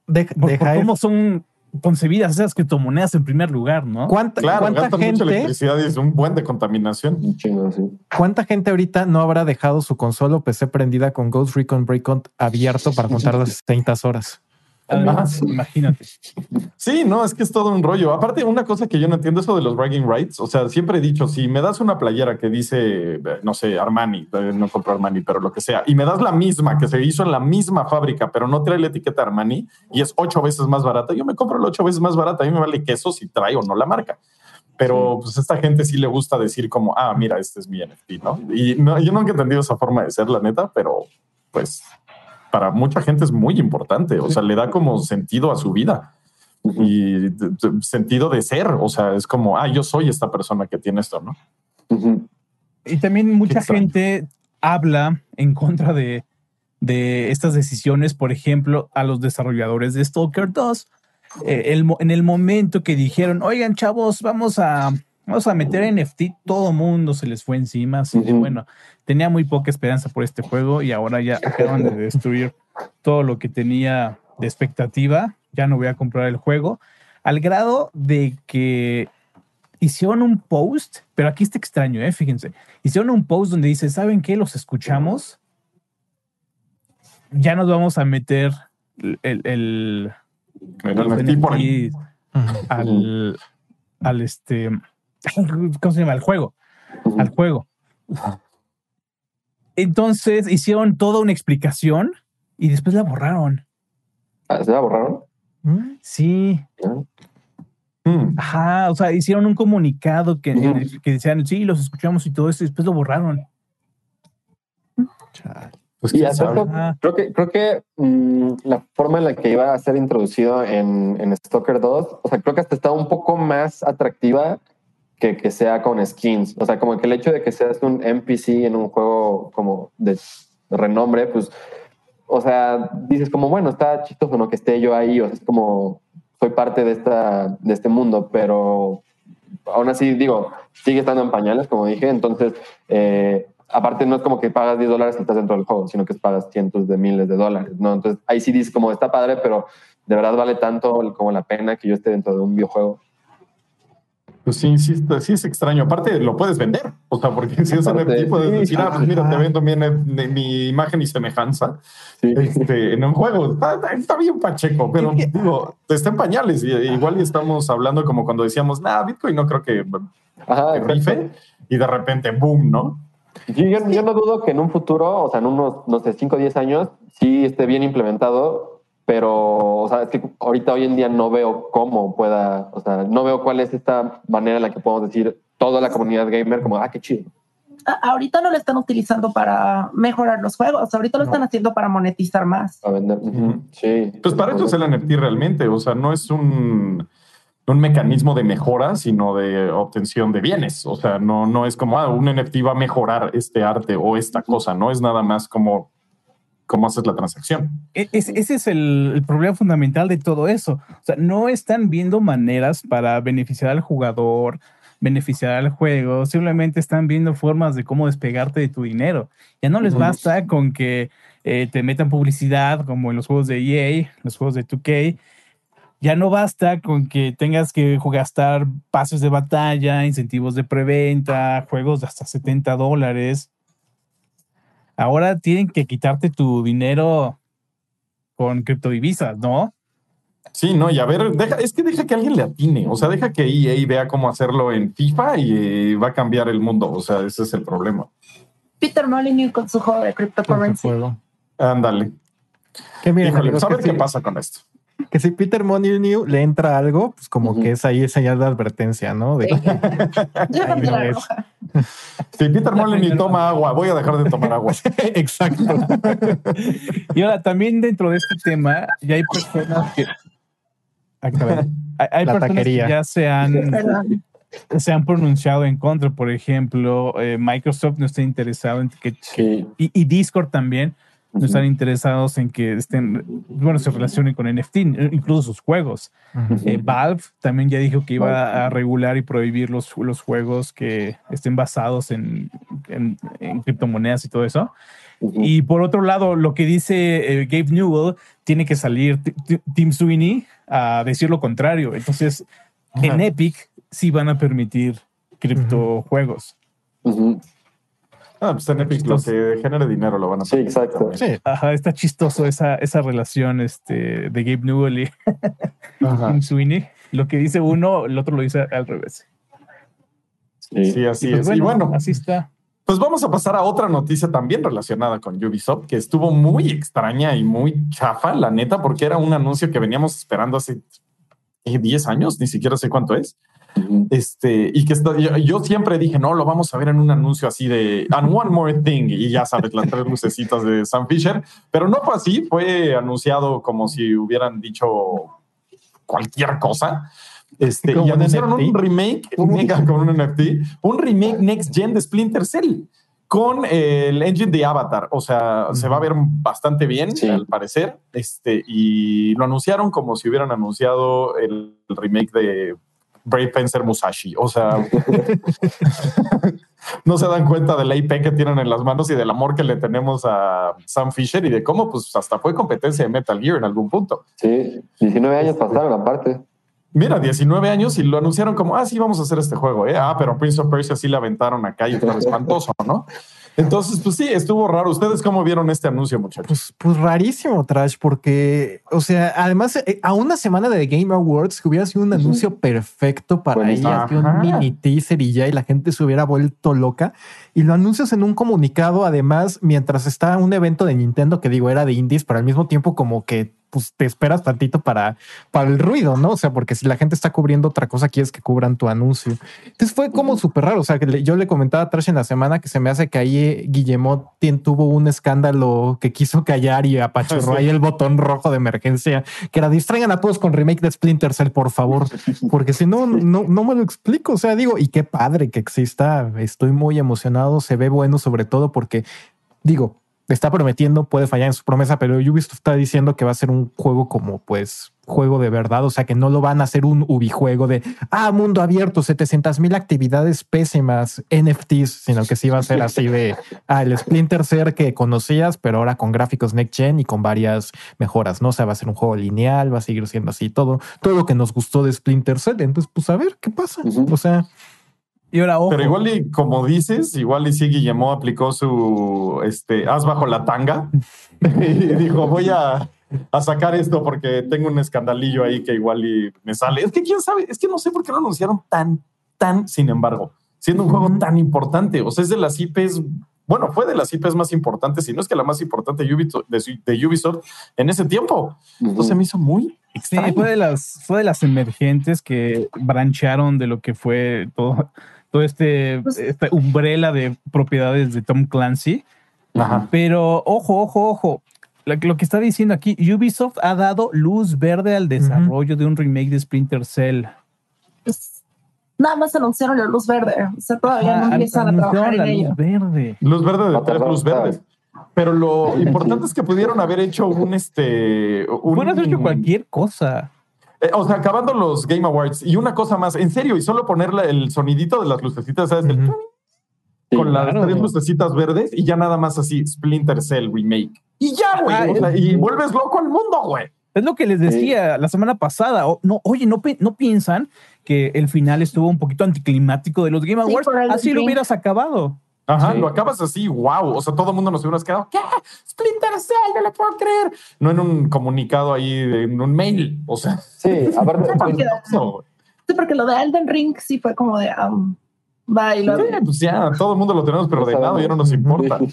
Speaker 4: De-
Speaker 2: Por, por
Speaker 4: deja
Speaker 2: cómo son concebidas esas criptomonedas en primer lugar, ¿no?
Speaker 4: ¿Cuánta,
Speaker 1: Claro,
Speaker 4: cuánta
Speaker 1: mucha
Speaker 4: gente,
Speaker 1: electricidad y es un buen de contaminación.
Speaker 3: Un chingo, sí.
Speaker 4: cuánta gente ahorita no habrá dejado su consola o PC prendida con Ghost Recon Breakpoint abierto para contar las *laughs* 30 horas?
Speaker 2: Ah, Imagínate.
Speaker 1: Sí, no, es que es todo un rollo. Aparte, una cosa que yo no entiendo, eso de los bragging rights. O sea, siempre he dicho, si me das una playera que dice, eh, no sé, Armani, eh, no compro Armani, pero lo que sea, y me das la misma que se hizo en la misma fábrica, pero no trae la etiqueta Armani y es ocho veces más barata, yo me compro la ocho veces más barata. A mí me vale queso si trae o no la marca. Pero pues a esta gente sí le gusta decir como, ah, mira, este es mi NFT, ¿no? Y no, yo nunca he entendido esa forma de ser, la neta, pero pues para mucha gente es muy importante. O sea, le da como sentido a su vida y sentido de ser. O sea, es como, ah, yo soy esta persona que tiene esto, ¿no?
Speaker 2: Y también mucha gente habla en contra de, de estas decisiones, por ejemplo, a los desarrolladores de Stalker 2. Eh, el en el momento que dijeron, oigan, chavos, vamos a, vamos a meter NFT, todo mundo se les fue encima. Así de, bueno, tenía muy poca esperanza por este juego y ahora ya acaban de destruir todo lo que tenía de expectativa. Ya no voy a comprar el juego. Al grado de que hicieron un post, pero aquí está extraño, ¿eh? fíjense. Hicieron un post donde dice, ¿saben qué? Los escuchamos. Ya nos vamos a meter el, el, el-
Speaker 1: El
Speaker 2: los
Speaker 1: NFT por-
Speaker 2: al, al este, *laughs* ¿cómo se llama? Al juego, al juego. Entonces hicieron toda una explicación y después la borraron.
Speaker 3: Ah, ¿Se la borraron?
Speaker 4: ¿Mm?
Speaker 2: Sí,
Speaker 1: Mm.
Speaker 2: ajá, o sea, hicieron un comunicado que, el que decían, sí, los escuchamos y todo eso, y después lo borraron.
Speaker 1: Pues
Speaker 3: Y creo que, creo que mm, la forma en la que iba a ser introducido en, en Stalker 2, o sea, creo que hasta está un poco más atractiva que que sea con skins. O sea, como que el hecho de que seas un NPC en un juego como de renombre, pues, o sea, dices como, bueno, está chistoso, ¿no? Que esté yo ahí, o sea, es como, soy parte de, esta, de este mundo, pero aún así, digo, sigue estando en pañales, como dije, entonces, eh, aparte no es como que pagas 10 dólares y estás dentro del juego, sino que pagas cientos de miles de dólares, ¿no? Entonces, ahí sí dices como, está padre, pero de verdad vale tanto como la pena que yo esté dentro de un videojuego.
Speaker 1: Pues sí, sí, está- sí es extraño. Aparte, lo puedes vender. O sea, porque si es NFT, puedes
Speaker 3: sí,
Speaker 1: decir, ah, pues mira, te vendo mi, mi, imagen y semejanza
Speaker 3: Sí.
Speaker 1: este, en un juego. Está, bien pacheco, pero digo, está en pañales. Y, igual y estamos hablando como cuando decíamos, nah, Bitcoin no creo que,
Speaker 3: Ajá,
Speaker 1: que rife. Y de repente, boom, ¿no?
Speaker 3: Yo, yo no dudo que en un futuro, o sea, en unos, no sé, 5 o 10 años, sí esté bien implementado, pero, o sea, es que ahorita hoy en día no veo cómo pueda, o sea, no veo cuál es esta manera en la que podemos decir toda la comunidad gamer como, ah, qué chido.
Speaker 5: ahorita no lo están utilizando para mejorar los juegos, ahorita lo
Speaker 4: No.
Speaker 5: están haciendo para monetizar más.
Speaker 3: A vender. Sí.
Speaker 1: Pues para eso es el NFT realmente. O sea, no es un, un mecanismo de mejora, sino de obtención de bienes. O sea, no, no es como, ah, un NFT va a mejorar este arte o esta cosa. No es nada más como cómo haces la transacción.
Speaker 2: E- es- ese es el, el problema fundamental de todo eso. O sea, no están viendo maneras para beneficiar al jugador, beneficiar al juego, simplemente están viendo formas de cómo despegarte de tu dinero. Ya no les basta con que eh, te metan publicidad como en los juegos de EA, los juegos de 2K. Ya no basta con que tengas que gastar pasos de batalla, incentivos de preventa, juegos de hasta 70 dólares. Ahora tienen que quitarte tu dinero con criptodivisas, ¿no?
Speaker 1: Sí, no, y a ver, deja, es que deja que alguien le atine, o sea, deja que EA vea cómo hacerlo en FIFA y eh, va a cambiar el mundo, o sea, ese es el problema.
Speaker 5: Peter Molyneux con su juego de cryptocurrency.
Speaker 1: Ándale.
Speaker 4: Que miren,
Speaker 1: Híjole,
Speaker 4: amigos,
Speaker 1: pues a ver
Speaker 4: que
Speaker 1: qué
Speaker 4: sí-
Speaker 1: pasa con esto.
Speaker 4: Que si Peter Molyneux le entra algo, pues como
Speaker 3: Ujú.
Speaker 4: que es ahí señal de advertencia, ¿no? De
Speaker 5: Sí. *laughs* *laughs*
Speaker 1: Si Peter Molyneux toma agua, voy a dejar de tomar agua. *laughs*
Speaker 4: Exacto.
Speaker 2: Y ahora también dentro de este tema ya hay personas que... Ah. Hay, hay
Speaker 4: La
Speaker 2: personas
Speaker 4: taquería.
Speaker 2: que ya se han, se han pronunciado en contra. Por ejemplo, eh, Microsoft no está interesado en que...
Speaker 3: Sí.
Speaker 2: Y, y Discord también no están interesados en que estén, bueno, se relacionen con NFT, incluso sus juegos. Eh, Valve también ya dijo que iba a regular y prohibir los, los juegos que estén basados en, en- en criptomonedas y todo eso. Y por otro lado, lo que dice eh, Gabe Newell, tiene que salir Ti- Ti- Tim Sweeney a decir lo contrario. Entonces, en. Epic sí van a permitir criptojuegos.
Speaker 1: Ah, pues en Epic lo que genere dinero lo van a
Speaker 3: Sí,
Speaker 1: hacer.
Speaker 3: exacto.
Speaker 4: Sí.
Speaker 2: Ajá, está chistoso esa, esa relación este, de Gabe Newell y. Tim Sweeney. Lo que dice uno, el otro lo dice al revés.
Speaker 3: Sí.
Speaker 1: Sí, así
Speaker 2: Y pues
Speaker 1: es. y bueno,
Speaker 2: así está.
Speaker 1: Pues vamos a pasar a otra noticia también relacionada con Ubisoft, que estuvo muy extraña y muy chafa, la neta, porque era un anuncio que veníamos esperando hace eh, 10 años, ni siquiera sé cuánto es. Este, y que está- yo, yo siempre dije, no, lo vamos a ver en un anuncio así de And One More Thing, y ya sabes, las tres lucecitas de Sam Fisher, pero no fue así, fue anunciado como si hubieran dicho cualquier cosa. Este, y
Speaker 4: un
Speaker 1: anunciaron un remake, mega con un NFT, un remake next gen de Splinter Cell con el engine de Avatar. O sea, se va a ver bastante bien,
Speaker 3: Sí.
Speaker 1: al parecer. Este, y lo anunciaron como si hubieran anunciado el, el remake de Brave Fencer Musashi. O sea, *laughs* no se dan cuenta de la IP que tienen en las manos y del amor que le tenemos a Sam Fisher y de cómo, pues, hasta fue competencia de Metal Gear en algún punto.
Speaker 3: Sí, 19 años pasaron aparte.
Speaker 1: Mira, 19 años y lo anunciaron como, ah, sí, vamos a hacer este juego, ¿eh? Ah, pero Prince of Persia sí le aventaron acá y estaba espantoso, ¿no? Entonces, pues sí, estuvo raro. ¿Ustedes cómo vieron este anuncio, muchachos?
Speaker 4: Pues, pues rarísimo, Trash, porque, o sea, además, eh, a una semana de Game Awards, que hubiera sido un anuncio perfecto para
Speaker 3: Buenísimo.
Speaker 4: ella, así un mini teaser y ya, y la gente se hubiera vuelto loca. Y lo anuncias en un comunicado, además, mientras está un evento de Nintendo que digo era de indies, pero al mismo tiempo, como que pues te esperas tantito para, para el ruido, ¿no? O sea, porque si la gente está cubriendo otra cosa, quieres que cubran tu anuncio. Entonces fue como súper raro. O sea, que yo le comentaba a Trash en la semana que se me hace que ahí eh, Guillemot tuvo un escándalo que quiso callar y apachurró
Speaker 1: Sí.
Speaker 4: ahí el botón rojo de emergencia, que era distraigan a todos con remake de Splinter Cell, por favor, *laughs* porque si no, no, no me lo explico. O sea, digo, y qué padre que exista. Estoy muy emocionado. Se ve bueno, sobre todo porque digo, está prometiendo, puede fallar en su promesa, pero Ubisoft está diciendo que va a ser un juego como pues juego de verdad, o sea que no lo van a hacer un ubijuego de ah, mundo abierto, 700 mil actividades pésimas, NFTs, sino que sí va a ser así de ah, el Splinter Cell que conocías, pero ahora con gráficos next gen y con varias mejoras, ¿no? O sea, va a ser un juego lineal, va a seguir siendo así todo, todo lo que nos gustó de Splinter Cell. Entonces, pues a ver qué pasa. O sea,
Speaker 2: Y ahora, ojo,
Speaker 1: Pero igual y como dices, igual y sí Guillemot aplicó su este as bajo la tanga *laughs* y dijo voy a, a sacar esto porque tengo un escandalillo ahí que igual y me sale. Es que quién sabe, es que no sé por qué lo anunciaron tan, tan, sin embargo, siendo un juego tan importante. O sea, es de las IPs, bueno, fue de las IPs más importantes, si no es que la más importante de Ubisoft, en ese tiempo. Entonces me hizo muy
Speaker 2: Sí,
Speaker 1: extraño.
Speaker 2: fue de las, fue de las emergentes que brancharon de lo que fue todo, todo este,
Speaker 5: Pues-
Speaker 2: esta umbrella de propiedades de Tom Clancy.
Speaker 1: Ajá.
Speaker 2: Pero ojo, ojo, ojo. Lo, que- lo que está diciendo aquí, Ubisoft ha dado luz verde al desarrollo de un remake de Splinter Cell.
Speaker 5: Pues, nada más anunciaron la luz verde. O sea, todavía no empiezan a trabajar en
Speaker 2: la
Speaker 5: ello.
Speaker 2: luz verde.
Speaker 1: Luz verde de tres luz verdes. Pero lo importante es que pudieron haber hecho un este. Un,
Speaker 2: Bueno, has hecho cualquier cosa.
Speaker 1: Eh, o sea, acabando los Game Awards. Y una cosa más, en serio, y solo ponerle el sonidito de las lucecitas, ¿sabes? El
Speaker 4: Ujú.
Speaker 3: Sí,
Speaker 1: con las
Speaker 2: claro.
Speaker 1: tres lucecitas verdes y ya nada más así, Splinter Cell Remake. Y ya, güey.
Speaker 2: Ah,
Speaker 1: o sea, y vuelves loco al mundo, güey.
Speaker 2: Es lo que les decía la semana pasada. O- no, oye, ¿no, ¿no piensan que el final estuvo un poquito anticlimático de los Game Awards? Así lo hubieras acabado.
Speaker 1: Ajá,
Speaker 3: Sí.
Speaker 1: lo acabas así, wow. O sea, todo el mundo nos hubiéramos quedado, ¿qué? Splinter Cell, no lo puedo creer. No en un comunicado ahí, de- en un mail. O sea,
Speaker 3: Sí, aparte. *laughs*
Speaker 5: Sí, porque lo de Elden Ring sí fue como de. Um, bye.
Speaker 1: Sí, pues ya, todo el mundo lo tenemos, pero de nada ya no nos importa. *laughs*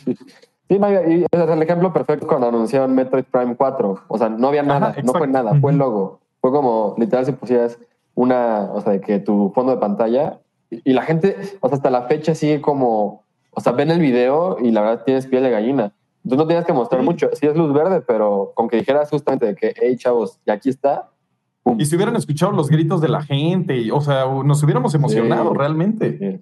Speaker 3: Sí, y- es el ejemplo perfecto cuando anunciaron Metroid Prime 4. O sea, no había nada,
Speaker 1: Ajá,
Speaker 3: no fue nada, fue el logo. Fue como literal si pusieras una, o sea, de que tu fondo de pantalla y, y la gente, o sea, hasta la fecha sigue como, o sea, ven el video y la verdad tienes piel de gallina. Entonces no tienes que mostrar
Speaker 1: Sí.
Speaker 3: mucho. Sí es luz verde, pero con que dijeras justamente de que, hey, chavos, y aquí está. pum.
Speaker 1: Y si hubieran escuchado los gritos de la gente, y, o sea, nos hubiéramos emocionado
Speaker 3: Sí.
Speaker 1: realmente.
Speaker 3: Sí.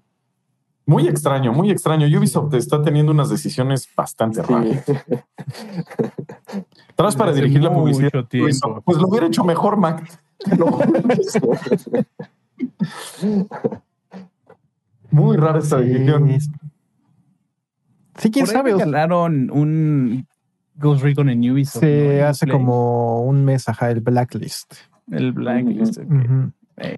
Speaker 1: Muy extraño, muy extraño. Ubisoft está teniendo unas decisiones bastante raras. *laughs*
Speaker 3: Sí.
Speaker 1: Tras para dirigir la publicidad. Ubisoft, Pues lo hubiera hecho mejor, Mac. No. *laughs* Muy rara esta decisión.
Speaker 4: Sí, Sí, quién
Speaker 2: Por
Speaker 4: sabe.
Speaker 2: regalaron un Ghost Recon en Ubisoft. En
Speaker 4: hace
Speaker 2: Play.
Speaker 4: como un mes, ajá, el blacklist.
Speaker 2: el Blacklist. Eh,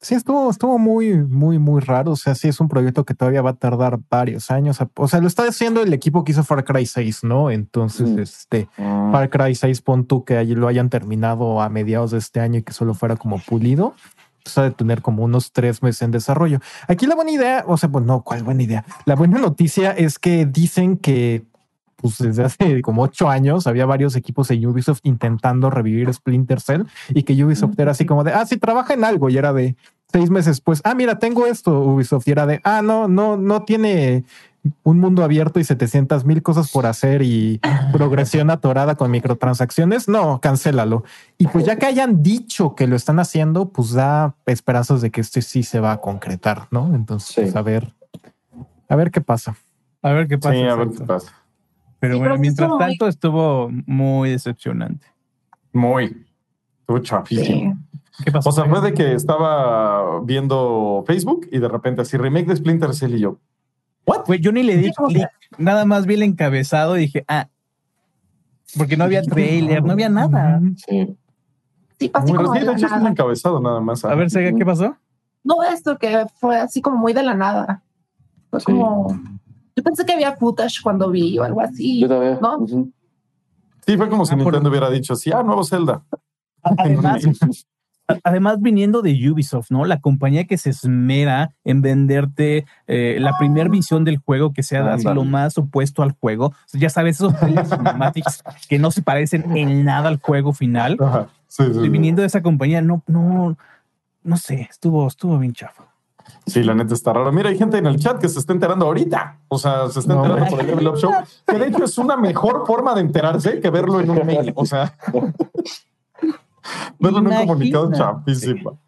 Speaker 4: Sí, estuvo, estuvo muy, muy, muy raro. O sea, sí es un proyecto que todavía va a tardar varios años. O sea, lo está haciendo el equipo que hizo Far Cry 6, ¿no? Entonces,
Speaker 3: Mm.
Speaker 4: este,
Speaker 1: Mm.
Speaker 4: Far Cry 6, pon tú que allí lo hayan terminado a mediados de este año y que solo fuera como pulido. Pues ha de tener como unos tres meses en desarrollo. Aquí la buena idea, o sea, pues no, ¿cuál buena idea? La buena noticia es que dicen que pues desde hace como ocho años había varios equipos en Ubisoft intentando revivir Splinter Cell y que Ubisoft era así como de, ah, sí, trabaja en algo y era de seis meses pues, ah, mira, tengo esto, Ubisoft y era de, ah, no, no, no tiene un mundo abierto y 700 mil cosas por hacer y *laughs* progresión atorada con microtransacciones, no, cancélalo. Y pues ya que hayan dicho que lo están haciendo, pues da esperanzas de que este sí se va a concretar, ¿no? Entonces,
Speaker 3: Sí.
Speaker 4: pues a ver, a ver qué pasa.
Speaker 2: a ver qué pasa.
Speaker 1: Sí, a ver qué pasa.
Speaker 2: Pero
Speaker 5: Sí,
Speaker 2: bueno, mientras
Speaker 5: estuvo muy-
Speaker 2: tanto estuvo muy decepcionante.
Speaker 1: Muy. Estuvo chafísimo.
Speaker 5: Sí.
Speaker 2: ¿Qué pasó?
Speaker 1: O sea, fue de que estaba viendo Facebook y de repente así remake de Splinter Cell y yo. ¿What?
Speaker 2: Güey, yo ni le di
Speaker 5: Sí,
Speaker 2: clic, nada más vi el encabezado y dije, ah, porque no había trailer, no había nada.
Speaker 3: Sí.
Speaker 5: Sí,
Speaker 1: Muy
Speaker 5: como
Speaker 1: sí,
Speaker 5: de
Speaker 1: de
Speaker 5: la
Speaker 1: hecho es un
Speaker 5: nada.
Speaker 1: encabezado nada más.
Speaker 2: A ver, Sega, ¿qué pasó?
Speaker 5: No, esto que fue así como muy de la nada. Fue
Speaker 3: Sí.
Speaker 5: como. Yo pensé que había footage cuando vi o algo así.
Speaker 3: Yo también.
Speaker 1: Sí, fue como si
Speaker 2: Ah, por-
Speaker 1: Nintendo hubiera dicho así, ah, nuevo Zelda.
Speaker 2: Además, *laughs* además viniendo de Ubisoft, ¿no? La compañía que se esmera en venderte eh, la primera visión del juego que sea así lo más opuesto al juego. O sea, ya sabes, esos cinematics que no se parecen en nada al juego final.
Speaker 1: Ajá. Sí, sí,
Speaker 2: Y
Speaker 1: sí.
Speaker 2: viniendo de esa compañía, no, no, no sé, estuvo, estuvo bien chafa.
Speaker 1: Sí, la neta está raro. Mira, hay gente en el chat que se está enterando ahorita. O sea, se está
Speaker 4: No,
Speaker 1: enterando por el Level Up Show. Que de hecho es una mejor forma de enterarse que verlo en un mail. O sea, *laughs* un comunicado chafísimo.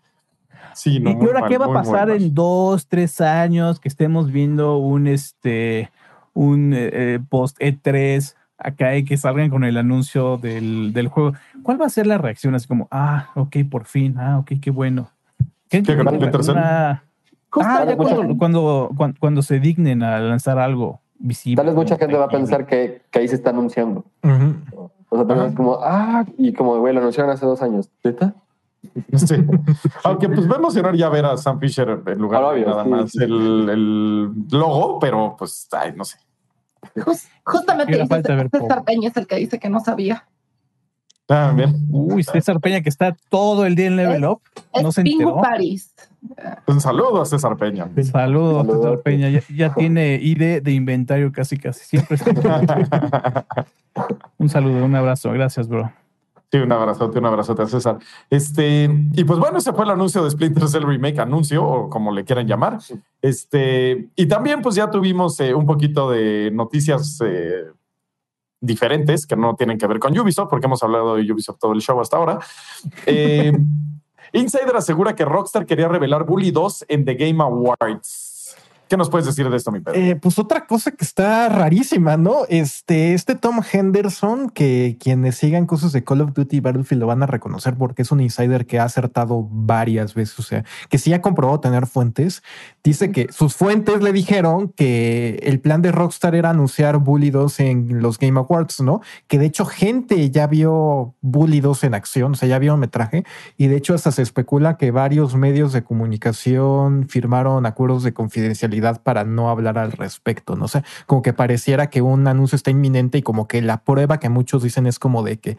Speaker 1: Sí, no,
Speaker 2: ¿Y ahora
Speaker 1: mal,
Speaker 2: qué va a pasar en dos, tres años que estemos viendo un este un eh, eh, post E3 acá y que salgan con el anuncio del, del juego? ¿Cuál va a ser la reacción? Así como, ah, ok, por fin, ah, ok, qué bueno. ¿Qué,
Speaker 1: ¿Qué,
Speaker 2: una- Ah, ya cuando, cuando, cuando, cuando se dignen a lanzar algo visible.
Speaker 3: Tal vez mucha gente va a pensar que, que ahí se está anunciando.
Speaker 4: Ujú.
Speaker 3: O sea, tal vez
Speaker 1: Ajá.
Speaker 3: es como, ah, y como, güey, lo anunciaron hace dos años. ¿Neta? *laughs*
Speaker 1: Sí. *laughs* Aunque pues va a emocionar ya ver a Sam Fisher en lugar
Speaker 3: Obvio,
Speaker 1: de nada
Speaker 3: sí,
Speaker 1: más
Speaker 3: sí.
Speaker 1: el, el logo, pero pues, ay, no sé.
Speaker 5: Jus- justamente César. Peña es el que dice que no sabía.
Speaker 1: Ah, bien.
Speaker 2: Uy, César Peña que está todo el día en Level Up.
Speaker 5: Es
Speaker 2: No se
Speaker 5: Pingu
Speaker 2: enteró.
Speaker 5: Paris.
Speaker 1: Un saludo a César Peña.
Speaker 2: Saludos,
Speaker 3: Saludos.
Speaker 2: César Peña. Ya, ya tiene ID de inventario casi, casi. Siempre está- *laughs* Un saludo, un abrazo. Gracias, bro.
Speaker 1: Sí, un abrazote, un abrazote a César. Este, y pues bueno, ese fue el anuncio de Splinter Cell Remake, anuncio, o como le quieran llamar. Este, y también pues ya tuvimos eh, un poquito de noticias eh, diferentes que no tienen que ver con Ubisoft, porque hemos hablado de Ubisoft todo el show hasta ahora. Eh, *laughs* Insider asegura que Rockstar quería revelar Bully 2 en The Game Awards. ¿Qué nos puedes decir de esto, mi Pedro?
Speaker 4: Eh, pues otra cosa que está rarísima, ¿no? Este, este Tom Henderson, que quienes sigan cosas de Call of Duty y Battlefield lo van a reconocer porque es un insider que ha acertado varias veces, o sea, que sí ha comprobado tener fuentes. Dice que sus fuentes le dijeron que el plan de Rockstar era anunciar Bully 2 en los Game Awards, ¿no? Que de hecho gente ya vio Bully 2 en acción, o sea, ya vio metraje y de hecho hasta se especula que varios medios de comunicación firmaron acuerdos de confidencialidad para no hablar al respecto. No sé, como que pareciera que un anuncio está inminente y como que la prueba que muchos dicen es como de que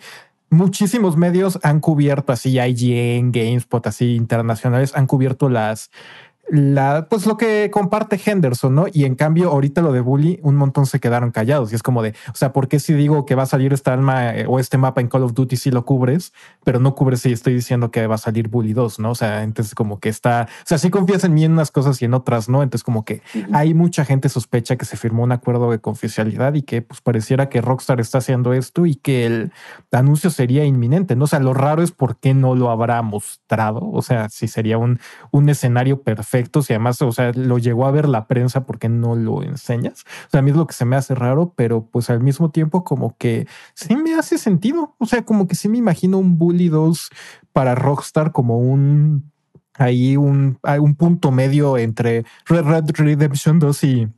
Speaker 4: muchísimos medios han cubierto así IGN, GameSpot, así internacionales han cubierto las la, pues lo que comparte Henderson, ¿no? Y en cambio, ahorita lo de Bully, un montón se quedaron callados. Y es como de, o sea, ¿por qué si digo que va a salir esta alma eh, o este mapa en Call of Duty si lo cubres, pero no cubres si estoy diciendo que va a salir Bully 2, ¿no? O sea, entonces como que está, o sea, sí confías en mí en unas cosas y en otras, ¿no? Entonces como que hay mucha gente sospecha que se firmó un acuerdo de confidencialidad y que pues pareciera que Rockstar está haciendo esto y que el anuncio sería inminente, ¿no? O sea, lo raro es por qué no lo habrá mostrado. O sea, si sería un, un escenario perfecto y además, o sea, lo llegó a ver la prensa porque no lo enseñas. O sea, a mí es lo que se me hace raro, pero pues al mismo tiempo como que sí me hace sentido. O sea, como que sí me imagino un Bully 2 para Rockstar como un ahí un, un punto medio entre Red Red Redemption 2 y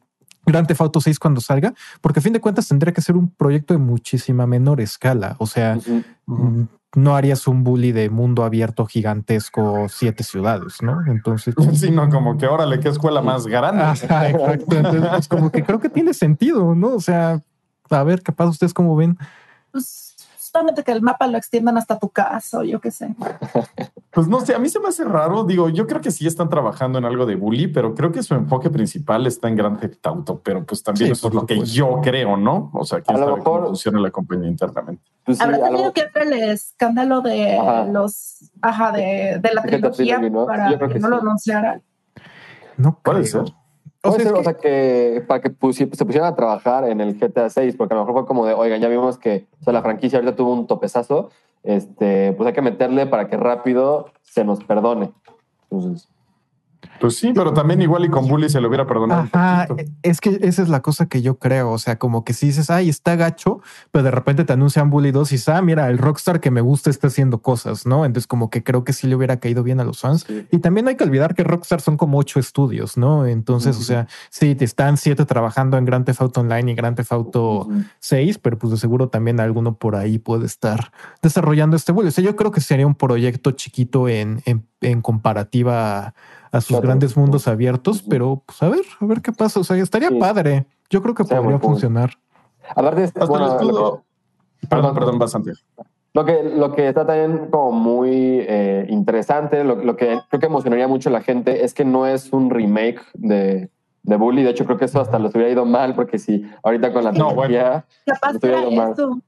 Speaker 4: Grand Theft Auto 6 cuando salga, porque a fin de cuentas tendría que ser un proyecto de muchísima menor escala. O sea, mm, no harías un bully de mundo abierto gigantesco, siete ciudades, ¿no? Entonces, *laughs*
Speaker 1: sí, no, como que órale, qué escuela más grande.
Speaker 4: exacto. Entonces, pues, como que creo que tiene sentido, ¿no? O sea, a ver, capaz ustedes cómo ven.
Speaker 5: Pues solamente que el mapa lo extiendan hasta tu casa o yo qué sé. *laughs*
Speaker 1: Pues no sé, a mí se me hace raro. Digo, yo creo que sí están trabajando en algo de bully, pero creo que su enfoque principal está en Grand Theft Auto, pero pues también eso es lo que yo creo, ¿no? O sea, quién sabe cómo funciona la compañía internamente.
Speaker 5: Pues Habrá tenido que ver el escándalo de los, ajá, de, de la trilogía para que, no lo anunciara.
Speaker 4: No
Speaker 1: puede ser.
Speaker 3: O sea, o sea, que para que se pusieran a trabajar en el GTA 6, porque a lo mejor fue como de, oigan, ya vimos que o sea, la franquicia ahorita tuvo un topezazo, este, pues hay que meterle para que rápido se nos perdone. Entonces,
Speaker 1: pues sí, pero también igual y con Bully se lo hubiera perdonado.
Speaker 4: es que esa es la cosa que yo creo. O sea, como que si dices, ay, está gacho, pero de repente te anuncian Bully 2 y dices, ah, mira, el rockstar que me gusta está haciendo cosas, ¿no? Entonces, como que creo que sí le hubiera caído bien a los fans. Y también hay que olvidar que Rockstar son como ocho estudios, ¿no? Entonces, o sea, sí, te están siete trabajando en Grand Theft Auto Online y Grand Theft Auto 6, pero pues de seguro también alguno por ahí puede estar desarrollando este Bully. O sea, yo creo que sería un proyecto chiquito en, en, en comparativa a sus grandes mundos abiertos, pero pues a ver, a ver qué pasa. O sea, estaría padre. Yo creo que podría funcionar.
Speaker 3: Aparte, este, bueno,
Speaker 1: perdón, perdón, bastante.
Speaker 3: Lo que, lo que está también como muy eh, interesante, lo, lo, que creo que emocionaría mucho a la gente es que no es un remake de, de Bully. De hecho, creo que eso hasta los hubiera ido mal, porque si ahorita con la
Speaker 5: no, tecnología... Capaz era eso.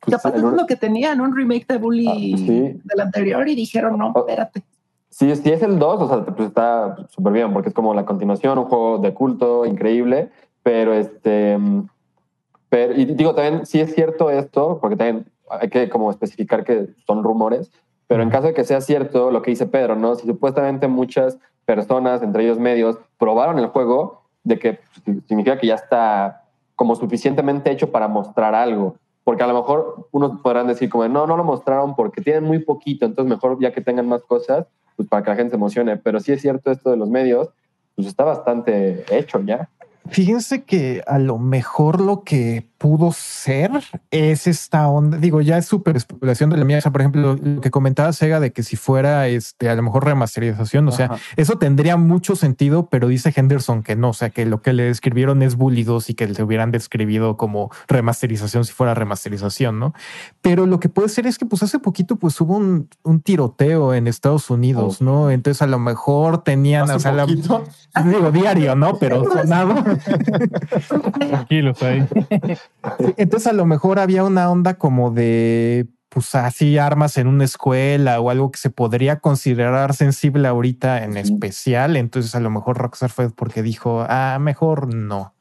Speaker 5: Pues, Capaz es lo que tenían, un remake de Bully ah, del anterior y dijeron, no, espérate.
Speaker 3: Si, si es el 2, o sea, pues está súper bien, porque es como la continuación, un juego de culto increíble, pero este. Pero, y digo también, si es cierto esto, porque también hay que como especificar que son rumores, pero en caso de que sea cierto lo que dice Pedro, ¿no? Si supuestamente muchas personas, entre ellos medios, probaron el juego, de que significa que ya está como suficientemente hecho para mostrar algo. Porque a lo mejor unos podrán decir como, no, no lo mostraron porque tienen muy poquito, entonces mejor ya que tengan más cosas, pues para que la gente se emocione. Pero sí es cierto esto de los medios, pues está bastante hecho ya.
Speaker 4: Fíjense que a lo mejor lo que pudo ser es esta onda. Digo, ya es súper especulación de la mía. O sea, por ejemplo, lo que comentaba Sega de que si fuera este, a lo mejor remasterización, o sea, eso tendría mucho sentido, pero dice Henderson que no. O sea, que lo que le escribieron es Bully 2 y que le hubieran describido como remasterización si fuera remasterización, no? Pero lo que puede ser es que, pues hace poquito, pues hubo un, tiroteo en Estados Unidos, oh. no? Entonces, a lo mejor tenían, o sea, la, digo diario, no? *laughs* Pero sonado.
Speaker 2: Tranquilos ahí.
Speaker 4: Entonces a lo mejor había una onda como de pues así armas en una escuela o algo que se podría considerar sensible ahorita en especial. Entonces a lo mejor Rockstar fue porque dijo, ah, mejor no.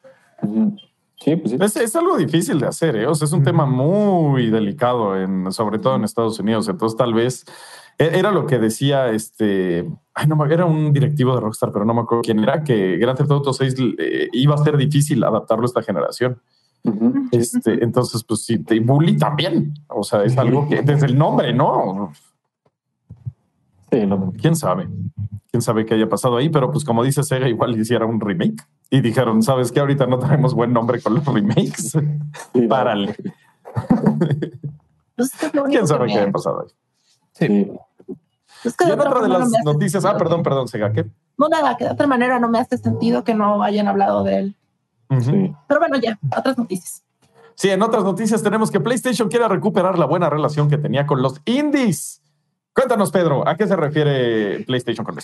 Speaker 3: Sí, pues sí.
Speaker 1: Es, algo difícil de hacer, ¿eh? O sea, es un tema muy delicado, en, sobre todo en Estados Unidos. Entonces tal vez Era lo que decía este. Ay, no, me- era un directivo de Rockstar, pero no me acuerdo quién era, que Grand Theft Auto 6 eh, iba a ser difícil adaptarlo a esta generación. Este, entonces, pues sí, y Bully también. O sea, es algo que desde el nombre, ¿no?
Speaker 3: Sí, no.
Speaker 1: quién sabe, quién sabe qué haya pasado ahí, pero pues como dice Sega, igual hiciera un remake y dijeron, sabes que ahorita no tenemos buen nombre con los remakes.
Speaker 3: Sí, no.
Speaker 1: Párale.
Speaker 5: Pues es que es lo único
Speaker 1: Quién sabe
Speaker 5: que
Speaker 1: qué haya pasado ahí.
Speaker 3: Sí.
Speaker 5: es que
Speaker 1: Y
Speaker 5: de
Speaker 1: en
Speaker 5: otra
Speaker 1: otra de las
Speaker 5: no
Speaker 1: noticias, ah, perdón, perdón, Sega, ¿qué?
Speaker 5: No, nada, que de otra manera no me hace sentido que no hayan hablado de él. Pero bueno, ya, otras noticias.
Speaker 1: Sí, en otras noticias tenemos que PlayStation quiere recuperar la buena relación que tenía con los indies. Cuéntanos, Pedro, ¿a qué se refiere PlayStation con?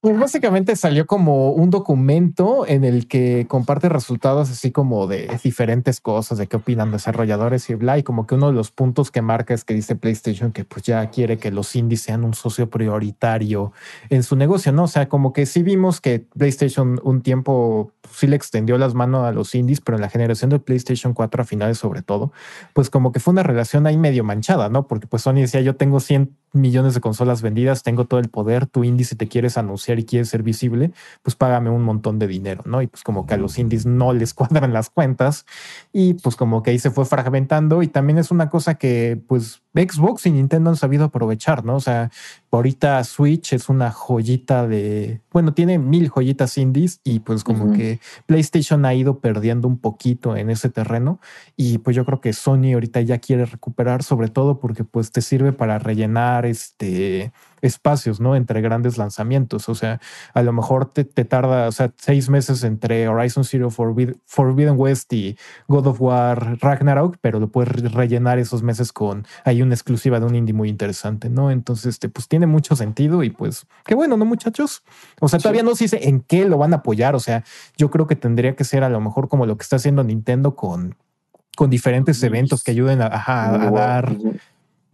Speaker 4: Pues básicamente salió como un documento en el que comparte resultados así como de diferentes cosas, de qué opinan desarrolladores y bla. Y como que uno de los puntos que marca es que dice PlayStation que pues ya quiere que los indies sean un socio prioritario en su negocio, ¿no? O sea, como que sí vimos que PlayStation un tiempo pues, sí le extendió las manos a los indies, pero en la generación de PlayStation 4 a finales sobre todo, pues como que fue una relación ahí medio manchada, ¿no? Porque pues Sony decía, yo tengo 100 millones de consolas vendidas, tengo todo el poder, tu indie si te quieres anunciar y quieres ser visible, pues págame un montón de dinero, ¿no? Y pues como que a los indies no les *laughs* cuadran las cuentas y pues como que ahí se fue fragmentando y también es una cosa que pues Xbox y Nintendo han sabido aprovechar, ¿no? O sea, ahorita Switch es una joyita de, bueno, tiene mil joyitas indies y pues como que PlayStation ha ido perdiendo un poquito en ese terreno y pues yo creo que Sony ahorita ya quiere recuperar sobre todo porque pues te sirve para rellenar este espacios, ¿no? Entre grandes lanzamientos. O sea, a lo mejor te, te tarda, o sea, seis meses entre Horizon Zero Forbid- Forbidden West y God of War Ragnarok, pero lo puedes re- rellenar esos meses con, hay una exclusiva de un indie muy interesante, ¿no? Entonces, este, pues tiene mucho sentido y pues, qué bueno, ¿no, muchachos? O sea, todavía no se dice en qué lo van a apoyar. O sea, yo creo que tendría que ser a lo mejor como lo que está haciendo Nintendo con, con diferentes eventos que ayuden a, ajá, a dar.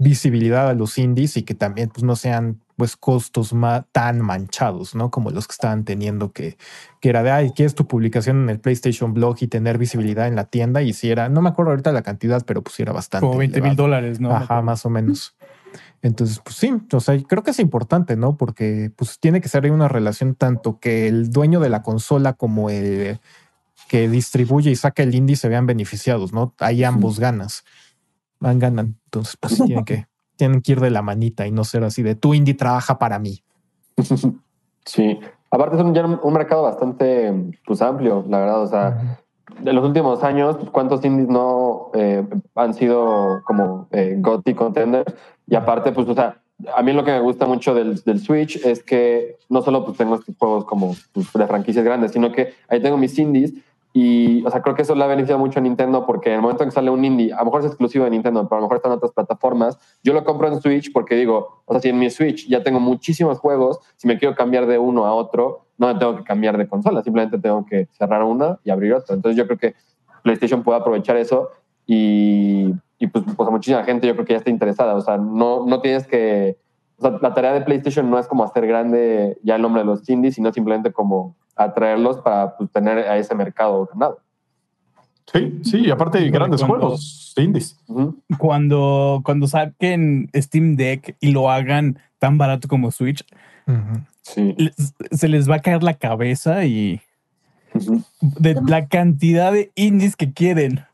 Speaker 4: Visibilidad a los indies y que también pues no sean pues costos ma- tan manchados, ¿no? Como los que estaban teniendo que, que era de, ay, ¿quieres tu publicación en el PlayStation Blog y tener visibilidad en la tienda? Y si era, no me acuerdo ahorita la cantidad, pero pues era bastante.
Speaker 2: Como 20 mil dólares, ¿no?
Speaker 4: Ajá, más o menos. Entonces, pues sí, o sea, creo que es importante, ¿no? Porque pues tiene que ser una relación tanto que el dueño de la consola como el que distribuye y saca el indie se vean beneficiados, ¿no? Ahí ambos ganas, van ganan. Entonces, pues tienen que, *laughs* tienen que ir de la manita y no ser así de tu indie trabaja para mí. *laughs*
Speaker 3: Sí. Aparte es un, mercado bastante pues, amplio, la verdad. O sea, de los últimos años, ¿cuántos indies no eh, han sido como eh, GOTY contenders? Y aparte, pues, o sea, a mí lo que me gusta mucho del, del Switch es que no solo pues, tengo estos juegos como pues, de franquicias grandes, sino que ahí tengo mis indies y, o sea, creo que eso le ha beneficiado mucho a Nintendo porque en el momento en que sale un indie, a lo mejor es exclusivo de Nintendo, pero a lo mejor está en otras plataformas, yo lo compro en Switch porque digo, o sea, si en mi Switch ya tengo muchísimos juegos, si me quiero cambiar de uno a otro, no me tengo que cambiar de consola, simplemente tengo que cerrar una y abrir otra. Entonces yo creo que PlayStation puede aprovechar eso y, y pues, pues a muchísima gente yo creo que ya está interesada. O sea, no, no tienes que... O sea, la tarea de PlayStation no es como hacer grande ya el nombre de los indies, sino simplemente como atraerlos para pues, tener a ese mercado ganado.
Speaker 1: Sí, sí, y aparte hay grandes
Speaker 2: Cuando-
Speaker 1: juegos indies.
Speaker 2: Cuando, cuando saquen Steam Deck y lo hagan tan barato como Switch.
Speaker 3: Sí.
Speaker 2: les- se les va a caer la cabeza y de la cantidad de indies que quieren.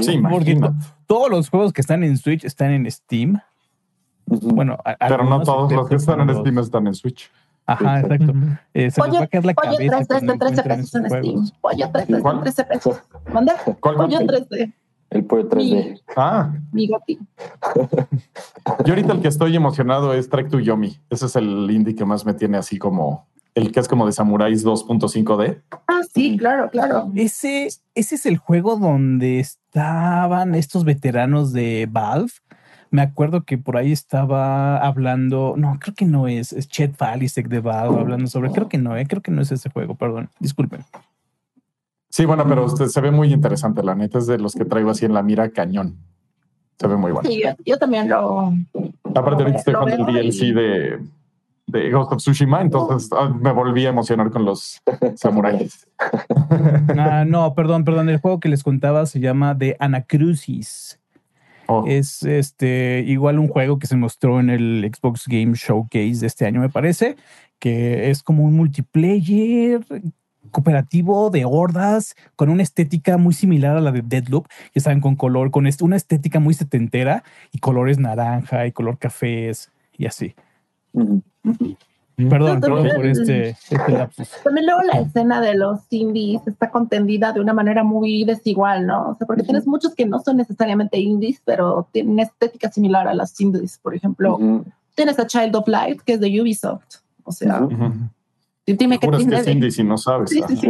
Speaker 1: Sí, *laughs*
Speaker 2: Porque
Speaker 1: imagino.
Speaker 2: to- todos los juegos que están en Switch están en Steam. Bueno, a-
Speaker 1: Pero no todos los que están en Steam están en Switch.
Speaker 2: Ajá, exacto. Eh, se les va a
Speaker 5: Pollo,
Speaker 2: caer la
Speaker 5: pollo
Speaker 2: cabeza.
Speaker 5: 3
Speaker 2: cuando
Speaker 5: de 13
Speaker 2: encuentren
Speaker 5: pesos en Steam. Pollo 3 de
Speaker 1: ¿Cuál?
Speaker 5: 13 pesos. ¿Manda?
Speaker 1: ¿Cuál,
Speaker 5: Pollo
Speaker 1: cuál?
Speaker 5: 3D.
Speaker 3: El pollo 3D.
Speaker 1: Ah,
Speaker 5: Mi goti.
Speaker 1: yo ahorita el que estoy emocionado es Trek to Yomi. Ese es el indie que más me tiene así como el que es como de Samuráis 2.5D.
Speaker 5: Ah, sí, claro, claro.
Speaker 2: Ese, ese es el juego donde estaban estos veteranos de Valve. Me acuerdo que por ahí estaba hablando, no, creo que no es, es Chet Falisek de Valve hablando sobre, creo que no, eh, creo que no es ese juego, perdón, disculpen.
Speaker 1: Sí, bueno, pero usted se ve muy interesante. La neta es de los que traigo así en la mira cañón. Se ve muy bueno.
Speaker 5: Sí, yo, yo también lo.
Speaker 1: Aparte, ahorita estoy con el DLC
Speaker 5: y-
Speaker 1: de, de Ghost of Tsushima, entonces ah, me volví a emocionar con los samuráis. *laughs*
Speaker 2: Ah, no, perdón, perdón, el juego que les contaba se llama The Anacrucis.
Speaker 1: Oh.
Speaker 2: Es este igual un juego que se mostró en el Xbox Game Showcase de este año, me parece, que es como un multiplayer cooperativo de hordas con una estética muy similar a la de Deadloop. Ya saben, con color, con est- una estética muy setentera y colores naranja y color cafés y así.
Speaker 3: Ujú.
Speaker 2: Perdón, perdón
Speaker 5: también-
Speaker 2: por este, este lapsus.
Speaker 5: También luego la escena de los indies está contendida de una manera muy desigual, ¿no? O sea, porque tienes muchos que no son necesariamente indies, pero tienen estética similar a las indies. Por ejemplo,
Speaker 3: Ujú.
Speaker 5: tienes a Child of Light, que es de Ubisoft. O sea,
Speaker 3: Ujú.
Speaker 1: Ujú.
Speaker 5: dime que
Speaker 1: que es
Speaker 5: de-
Speaker 1: indie si no sabes.
Speaker 5: Sí, sí, sí.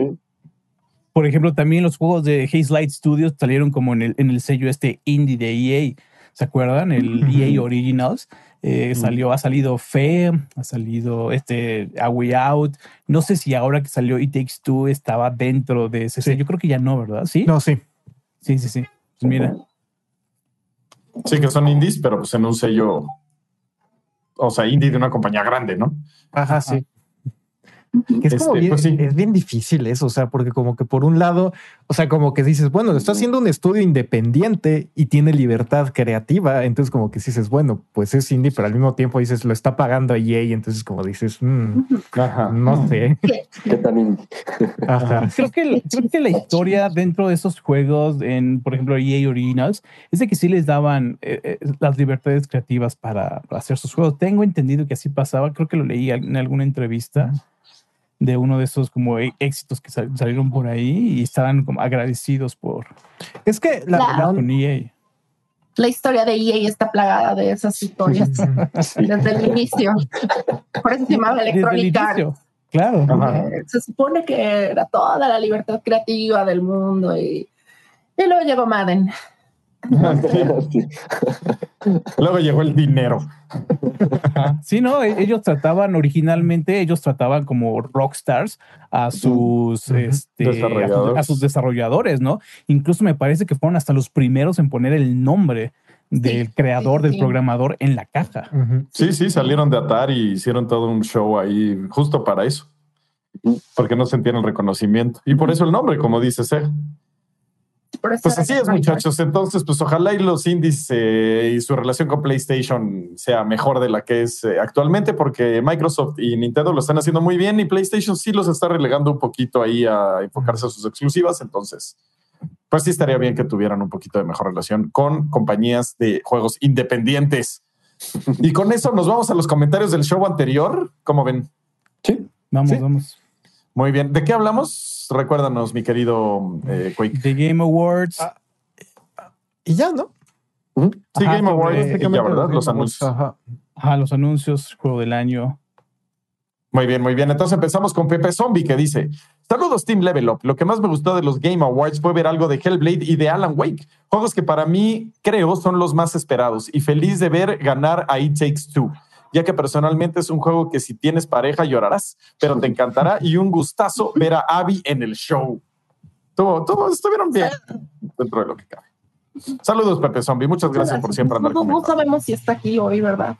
Speaker 2: Por ejemplo, también los juegos de Haze Light Studios salieron como en el, en el sello este indie de EA. ¿Se acuerdan? El
Speaker 4: Ujú.
Speaker 2: EA Originals. Eh, salió, ha salido Fe, ha salido este A Way Out. No sé si ahora que salió It Takes Two estaba dentro de ese
Speaker 4: Sí.
Speaker 2: sello. Yo creo que ya no, ¿verdad? Sí.
Speaker 4: No, sí.
Speaker 2: Sí, sí, sí. Pues mira.
Speaker 1: Sí, que son indies, pero pues en un sello. O sea, indie de una compañía grande, ¿no?
Speaker 4: Ajá, sí. Que es, como
Speaker 1: Este,
Speaker 4: bien,
Speaker 1: pues sí.
Speaker 4: es bien difícil eso, o sea, porque como que por un lado, o sea, como que dices, bueno, lo está haciendo un estudio independiente y tiene libertad creativa, entonces como que dices, bueno, pues es indie, pero al mismo tiempo dices, lo está pagando a EA, entonces como dices, mm,
Speaker 1: Ajá.
Speaker 4: no sé. *laughs*
Speaker 3: ¿Qué tan indie?
Speaker 4: Ajá.
Speaker 2: Creo que, creo que la historia dentro de esos juegos, en por ejemplo EA Originals, es de que sí les daban eh, eh, las libertades creativas para, para hacer sus juegos. Tengo entendido que así pasaba, creo que lo leí en alguna entrevista de uno de esos como e- éxitos que sal- salieron por ahí y estaban como agradecidos por
Speaker 4: Es que la,
Speaker 5: La-
Speaker 4: la-
Speaker 2: con EA.
Speaker 5: La historia de EA está plagada de esas historias *laughs* desde el inicio. Por eso se llamaba
Speaker 2: Desde el
Speaker 5: Electronic Arts.
Speaker 2: inicio, claro.
Speaker 5: Eh, Se supone que era toda la libertad creativa del mundo y, y luego llegó Madden. *laughs* *laughs*
Speaker 3: Sí.
Speaker 1: Luego llegó el dinero. *laughs*
Speaker 2: Sí, no, e- ellos trataban originalmente, ellos trataban como rockstars a sus, este, a sus-
Speaker 1: Desarrolladores.
Speaker 2: a sus desarrolladores, ¿no? Incluso me parece que fueron hasta los primeros en poner el nombre del
Speaker 5: Sí,
Speaker 2: creador,
Speaker 5: sí,
Speaker 2: del
Speaker 5: sí.
Speaker 2: programador en la caja.
Speaker 1: Sí, sí, salieron de Atari y hicieron todo un show ahí justo para eso. Porque no sentían el reconocimiento. Y por eso el nombre, como dice Seg. Pues así es, muchachos. Entonces, pues ojalá y los indies eh, y su relación con PlayStation sea mejor de la que es eh, actualmente, porque Microsoft y Nintendo lo están haciendo muy bien y PlayStation sí los está relegando un poquito ahí a enfocarse a sus exclusivas. Entonces, pues sí estaría bien que tuvieran un poquito de mejor relación con compañías de juegos independientes. Y con eso nos vamos a los comentarios del show anterior. ¿Cómo ven?
Speaker 3: Sí.
Speaker 2: Vamos,
Speaker 4: Sí.
Speaker 2: vamos.
Speaker 1: Muy bien. ¿De qué hablamos? Recuérdanos, mi querido eh, Quake.
Speaker 2: The Game Awards.
Speaker 4: Ah, Y ya, ¿no?
Speaker 1: Sí,
Speaker 2: Ajá,
Speaker 1: Game Awards, ya, ¿verdad? Los anuncios.
Speaker 4: Ajá.
Speaker 2: Ajá, los anuncios, juego del año.
Speaker 1: Muy bien, muy bien. Entonces empezamos con Pepe Zombie que dice: Saludos, Team Level Up. Lo que más me gustó de los Game Awards fue ver algo de Hellblade y de Alan Wake, juegos que para mí creo son los más esperados y feliz de ver ganar a It Takes Two, ya que personalmente es un juego que si tienes pareja llorarás, pero te encantará y un gustazo ver a Abby en el show. Todo, todo estuvieron bien dentro de lo que cabe. Saludos, Pepe Zombie. Muchas gracias por siempre andar
Speaker 5: no, sabemos si está aquí hoy, ¿verdad?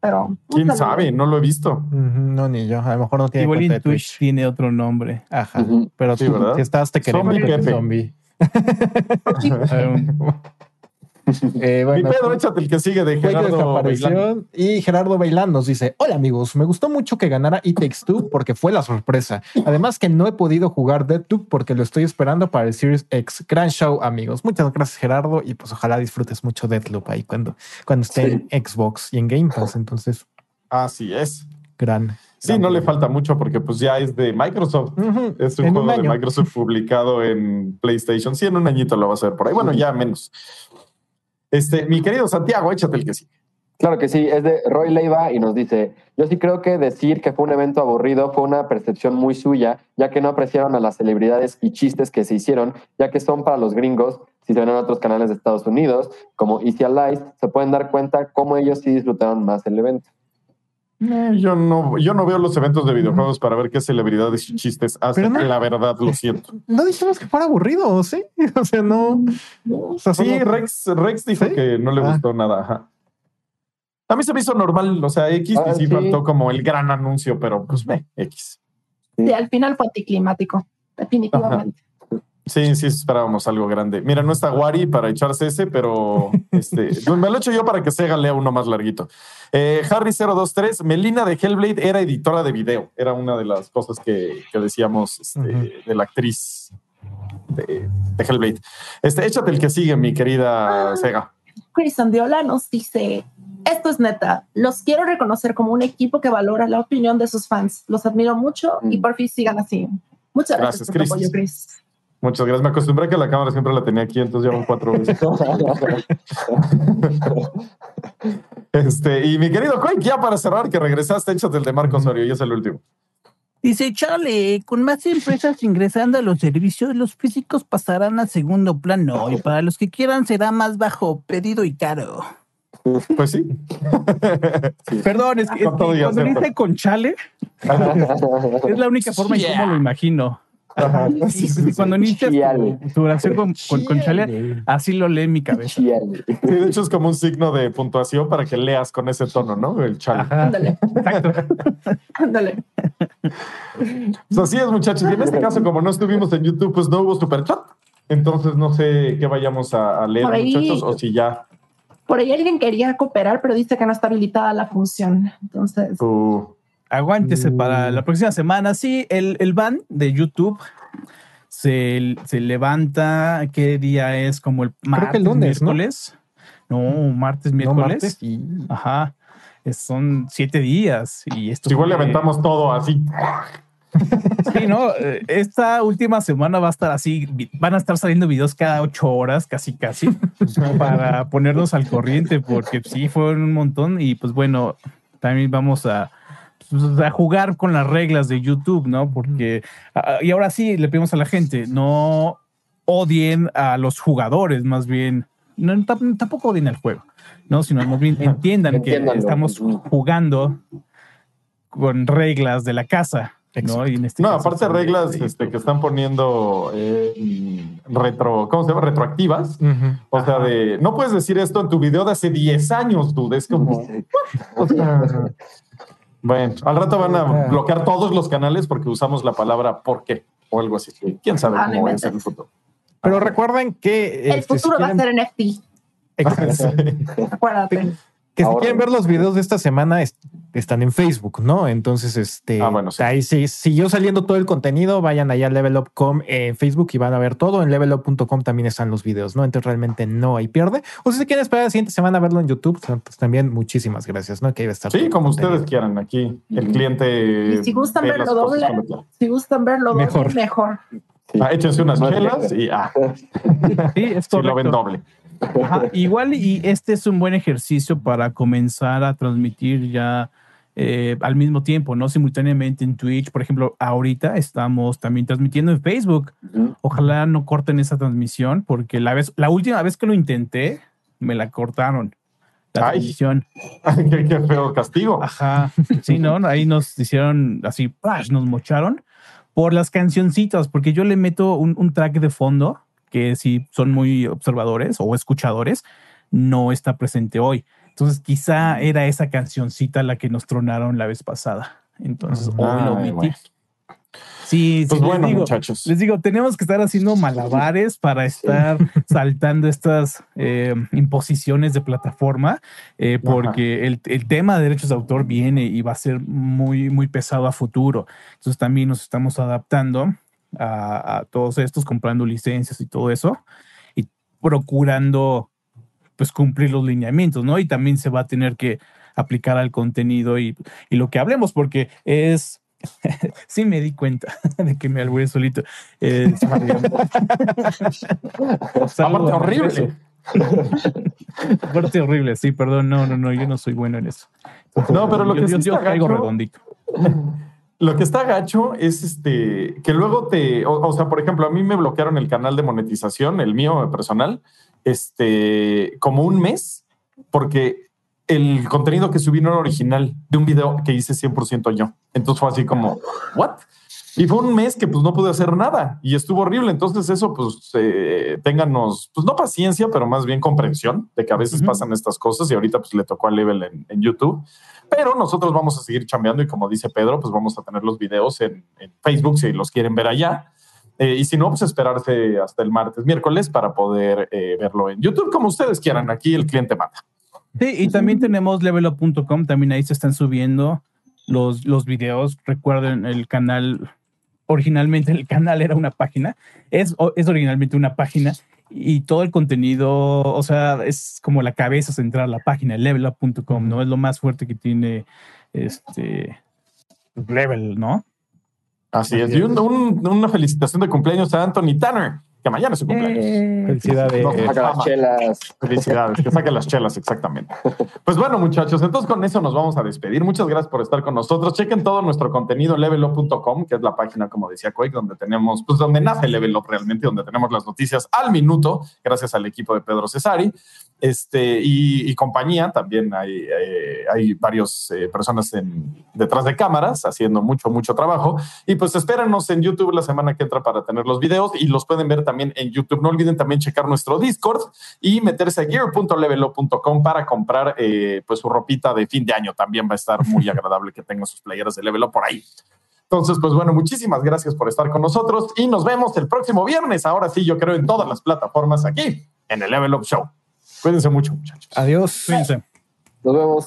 Speaker 5: Pero.
Speaker 1: ¿Quién
Speaker 5: saludo.
Speaker 1: sabe? No lo he visto.
Speaker 4: No, ni yo. A lo mejor no tiene
Speaker 2: Igual
Speaker 4: cuenta
Speaker 2: en
Speaker 4: de
Speaker 2: Twitch
Speaker 4: Twitch.
Speaker 2: tiene otro nombre.
Speaker 4: Ajá. Pero
Speaker 1: Sí,
Speaker 4: tú,
Speaker 1: ¿verdad?
Speaker 4: si estás, te queremos.
Speaker 1: Zombie
Speaker 4: Pepe
Speaker 1: Pepe.
Speaker 4: Zombie. *laughs* *laughs* Eh, *laughs*
Speaker 1: Mi Pedro, échate el que sigue de Gerardo Bailán.
Speaker 4: y Gerardo Bailán nos dice, hola amigos, me gustó mucho que ganara It Takes Two porque fue la sorpresa. Además que no he podido jugar Deadloop porque lo estoy esperando para el Series X. Gran show amigos. Muchas gracias Gerardo y pues ojalá disfrutes mucho Deadloop ahí cuando, cuando esté en Xbox y en Game Pass. Entonces,
Speaker 1: Así es.
Speaker 4: gran.
Speaker 1: Sí, no le falta mucho porque pues ya es de Microsoft. Es un
Speaker 4: en
Speaker 1: juego de. Microsoft publicado en PlayStation. Sí, en un añito lo vas a ver por ahí. Bueno, ya menos. Este, mi querido Santiago, échate el que sí.
Speaker 3: Claro que sí, es de Roy Leiva y nos dice, yo sí creo que decir que fue un evento aburrido fue una percepción muy suya, ya que no apreciaron a las celebridades y chistes que se hicieron, ya que son para los gringos, si se ven en otros canales de Estados Unidos, como Easy Allies, se pueden dar cuenta cómo ellos sí disfrutaron más el evento.
Speaker 1: Eh, yo no, yo no veo los eventos de videojuegos para ver qué celebridades y chistes hacen.
Speaker 4: No-
Speaker 1: La verdad, lo siento. *laughs*
Speaker 4: No dijimos que fuera aburrido, ¿sí? *laughs* O sea, no. o sea,
Speaker 1: Sí,
Speaker 4: solo-
Speaker 1: Rex, Rex dijo
Speaker 4: ¿Sí?
Speaker 1: que no le
Speaker 4: Ah.
Speaker 1: gustó nada. Ajá. A mí se me hizo normal, o sea, X
Speaker 3: Ah,
Speaker 1: y sí,
Speaker 3: sí.
Speaker 1: faltó como el gran anuncio, pero pues me, X.
Speaker 5: Sí, al final fue anticlimático, definitivamente.
Speaker 1: Sí, sí, esperábamos algo grande. Mira, no está Wari para echarse ese, pero *laughs* este, me lo echo yo para que Sega lea uno más larguito. Eh, Harry023, Melina de Hellblade era editora de video. Era una de las cosas que, que decíamos este, de la actriz de, de, Hellblade. Este, échate el que sigue, mi querida Sega.
Speaker 5: Chris Andiola nos dice: Esto es neta. Los quiero reconocer como un equipo que valora la opinión de sus fans. Los admiro mucho y por fin sigan así. Muchas gracias, gracias por Chris. apoyo, Chris.
Speaker 1: Muchas gracias. Me acostumbré a que la cámara siempre la tenía aquí, entonces llevo cuatro veces. *laughs* este, y mi querido Quake, ya para cerrar, que regresaste, échate el de Marco Osorio, y es el último.
Speaker 6: Dice, chale, con más empresas ingresando a los servicios, los físicos pasarán a segundo plano y para los que quieran será más bajo, pedido y caro.
Speaker 1: Pues sí. *laughs*
Speaker 2: Perdón, es que, cuando dice con chale, es la única forma en cómo lo imagino. *laughs* Cuando inicias tu, oración con, con, chale, así lo lee en mi cabeza. Sí,
Speaker 1: de hecho es como un signo de puntuación para que leas con ese tono, ¿no? El chale.
Speaker 5: Ándale. *laughs* Ándale.
Speaker 1: Pues así es, muchachos. Y en este caso, como no estuvimos en YouTube, pues no hubo super chat. Entonces no sé qué vayamos a, leer, muchachos, o si ya.
Speaker 5: Por ahí alguien quería cooperar, pero dice que no está habilitada la función. Entonces.
Speaker 1: Uh.
Speaker 2: Aguántese para la próxima semana. Sí, el, el ban de YouTube se, se, levanta. ¿Qué día es? Como el martes, el lunes, miércoles. No, martes, miércoles. Ajá. son siete días. Y esto
Speaker 1: Igual le aventamos todo así.
Speaker 2: Sí, no, eh, esta última semana va a estar así, van a estar saliendo videos cada ocho horas, casi, casi, *laughs* para ponernos al corriente, porque sí, fueron un montón y pues bueno, también vamos a, a jugar con las reglas de YouTube, ¿no? Porque, y ahora sí, le pedimos a la gente, no odien a los jugadores, más bien, no, tampoco odien al juego, ¿no? Sino más bien entiendan que estamos jugando con reglas de la casa. No, y
Speaker 1: este no aparte reglas este, que están poniendo eh, retro, ¿cómo se llama? Retroactivas. O sea, de no puedes decir esto en tu video de hace 10 años, dude. Es como. *laughs* o sea, bueno, al rato van a bloquear todos los canales porque usamos la palabra por qué o algo así. Quién sabe cómo va a ser el futuro.
Speaker 4: Pero recuerden que.
Speaker 5: El este, futuro va a ser NFT. Exacto. *laughs* Acuérdate.
Speaker 4: Que si quieren ver los videos de esta semana, están en Facebook, ¿no? Entonces, este,
Speaker 1: ah, bueno,
Speaker 4: ahí sí, siguió saliendo todo el contenido. Vayan allá a levelup.com en Facebook y van a ver todo. En levelup.com también están los videos, ¿no? Entonces, realmente no hay pierde. O si se quieren esperar la siguiente semana a verlo en YouTube, pues también muchísimas gracias, ¿no? Que estar.
Speaker 1: Sí, como ustedes quieran. Aquí el cliente.
Speaker 5: Y si gustan verlo doble, si gustan verlo mejor. mejor.
Speaker 1: Ah, échense unas chelas y ah.
Speaker 2: Sí, esto *laughs*
Speaker 1: lo ven doble
Speaker 2: igual y este es un buen ejercicio para comenzar a transmitir ya eh, al mismo tiempo, ¿no? Simultáneamente en Twitch, por ejemplo, ahorita estamos también transmitiendo en Facebook. Ojalá no corten esa transmisión porque la vez, la última vez que lo intenté, me la cortaron. La transmisión. *laughs*
Speaker 1: qué, feo castigo.
Speaker 2: Ajá. Sí, no, *laughs* ahí nos hicieron así, nos mocharon por las cancioncitas, porque yo le meto un, un track de fondo que si son muy observadores o escuchadores, no está presente hoy. Entonces quizá era esa cancioncita la que nos tronaron la vez pasada. Entonces hoy lo omití. Sí,
Speaker 1: pues bueno,
Speaker 2: les digo,
Speaker 1: muchachos.
Speaker 2: Les digo, tenemos que estar haciendo malabares para estar *laughs* saltando estas eh, imposiciones de plataforma, eh, porque el, el, tema de derechos de autor viene y va a ser muy, muy pesado a futuro. Entonces también nos estamos adaptando a, todos estos, comprando licencias y todo eso, y procurando pues cumplir los lineamientos, ¿no? Y también se va a tener que aplicar al contenido y, y lo que hablemos, porque es *laughs* sí me di cuenta *laughs* de que me alburé solito. Eh, *laughs*
Speaker 1: horrible.
Speaker 2: Aparte horrible, sí, perdón, no, no, no, yo no soy bueno en eso.
Speaker 1: no, pero lo que
Speaker 2: yo, yo caigo redondito.
Speaker 1: Lo que está gacho es este que luego te, o, sea, por ejemplo, a mí me bloquearon el canal de monetización, el mío personal, este, como un mes, porque el contenido que subí no era original de un video que hice 100% yo. Entonces fue así como, ¿what? Y fue un mes que pues no pude hacer nada y estuvo horrible. Entonces eso pues eh, ténganos, pues no paciencia, pero más bien comprensión de que a veces pasan estas cosas y ahorita pues le tocó a Level en, en YouTube. Pero nosotros vamos a seguir chambeando y como dice Pedro, pues vamos a tener los videos en, Facebook si los quieren ver allá. Eh, y si no, pues esperarse hasta el martes, miércoles para poder eh, verlo en YouTube, como ustedes quieran. Aquí el cliente manda.
Speaker 2: Sí, y también tenemos levelup.com, también ahí se están subiendo los, los videos. Recuerden, el canal, originalmente el canal era una página, es, es originalmente una página y todo el contenido, o sea, es como la cabeza central, la página, levelup.com, ¿no? Es lo más fuerte que tiene este Level, ¿no?
Speaker 1: Así es. Y un- un- una felicitación de cumpleaños a Anthony Tanner, que mañana es su cumpleaños.
Speaker 2: Eh,
Speaker 4: Felicidades.
Speaker 1: No,
Speaker 3: Saca las chelas.
Speaker 1: Felicidades, que saque las chelas, exactamente. Pues bueno, muchachos, entonces con eso nos vamos a despedir. Muchas gracias por estar con nosotros. Chequen todo nuestro contenido en levelup.com, que es la página, como decía Quake, donde tenemos, pues donde nace Level Up realmente, donde tenemos las noticias al minuto, gracias al equipo de Pedro Cesari. Este, y, y compañía, también hay, eh, hay varias personas en- detrás de cámaras haciendo mucho, mucho trabajo. Y pues espérenos en YouTube la semana que entra para tener los videos y los pueden ver también en YouTube. No olviden también checar nuestro Discord y meterse a gear.levelo.com para comprar eh, pues su ropita de fin de año. También va a estar muy *laughs* agradable que tengan sus playeras de Level Up por ahí. Entonces, pues bueno, muchísimas gracias por estar con nosotros y nos vemos el próximo viernes. Ahora sí, yo creo en todas las plataformas aquí en el Level Up Show. Cuídense mucho, muchachos.
Speaker 4: Adiós.
Speaker 2: Cuídense.
Speaker 3: Nos vemos.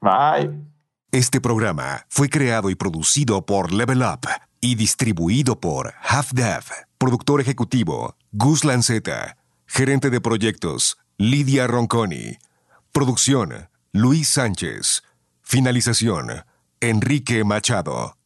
Speaker 1: Bye.
Speaker 7: Este programa fue creado y producido por Level Up y distribuido por Half Dev. Productor ejecutivo Gus Lanceta. Gerente de proyectos Lidia Ronconi. Producción Luis Sánchez. Finalización Enrique Machado.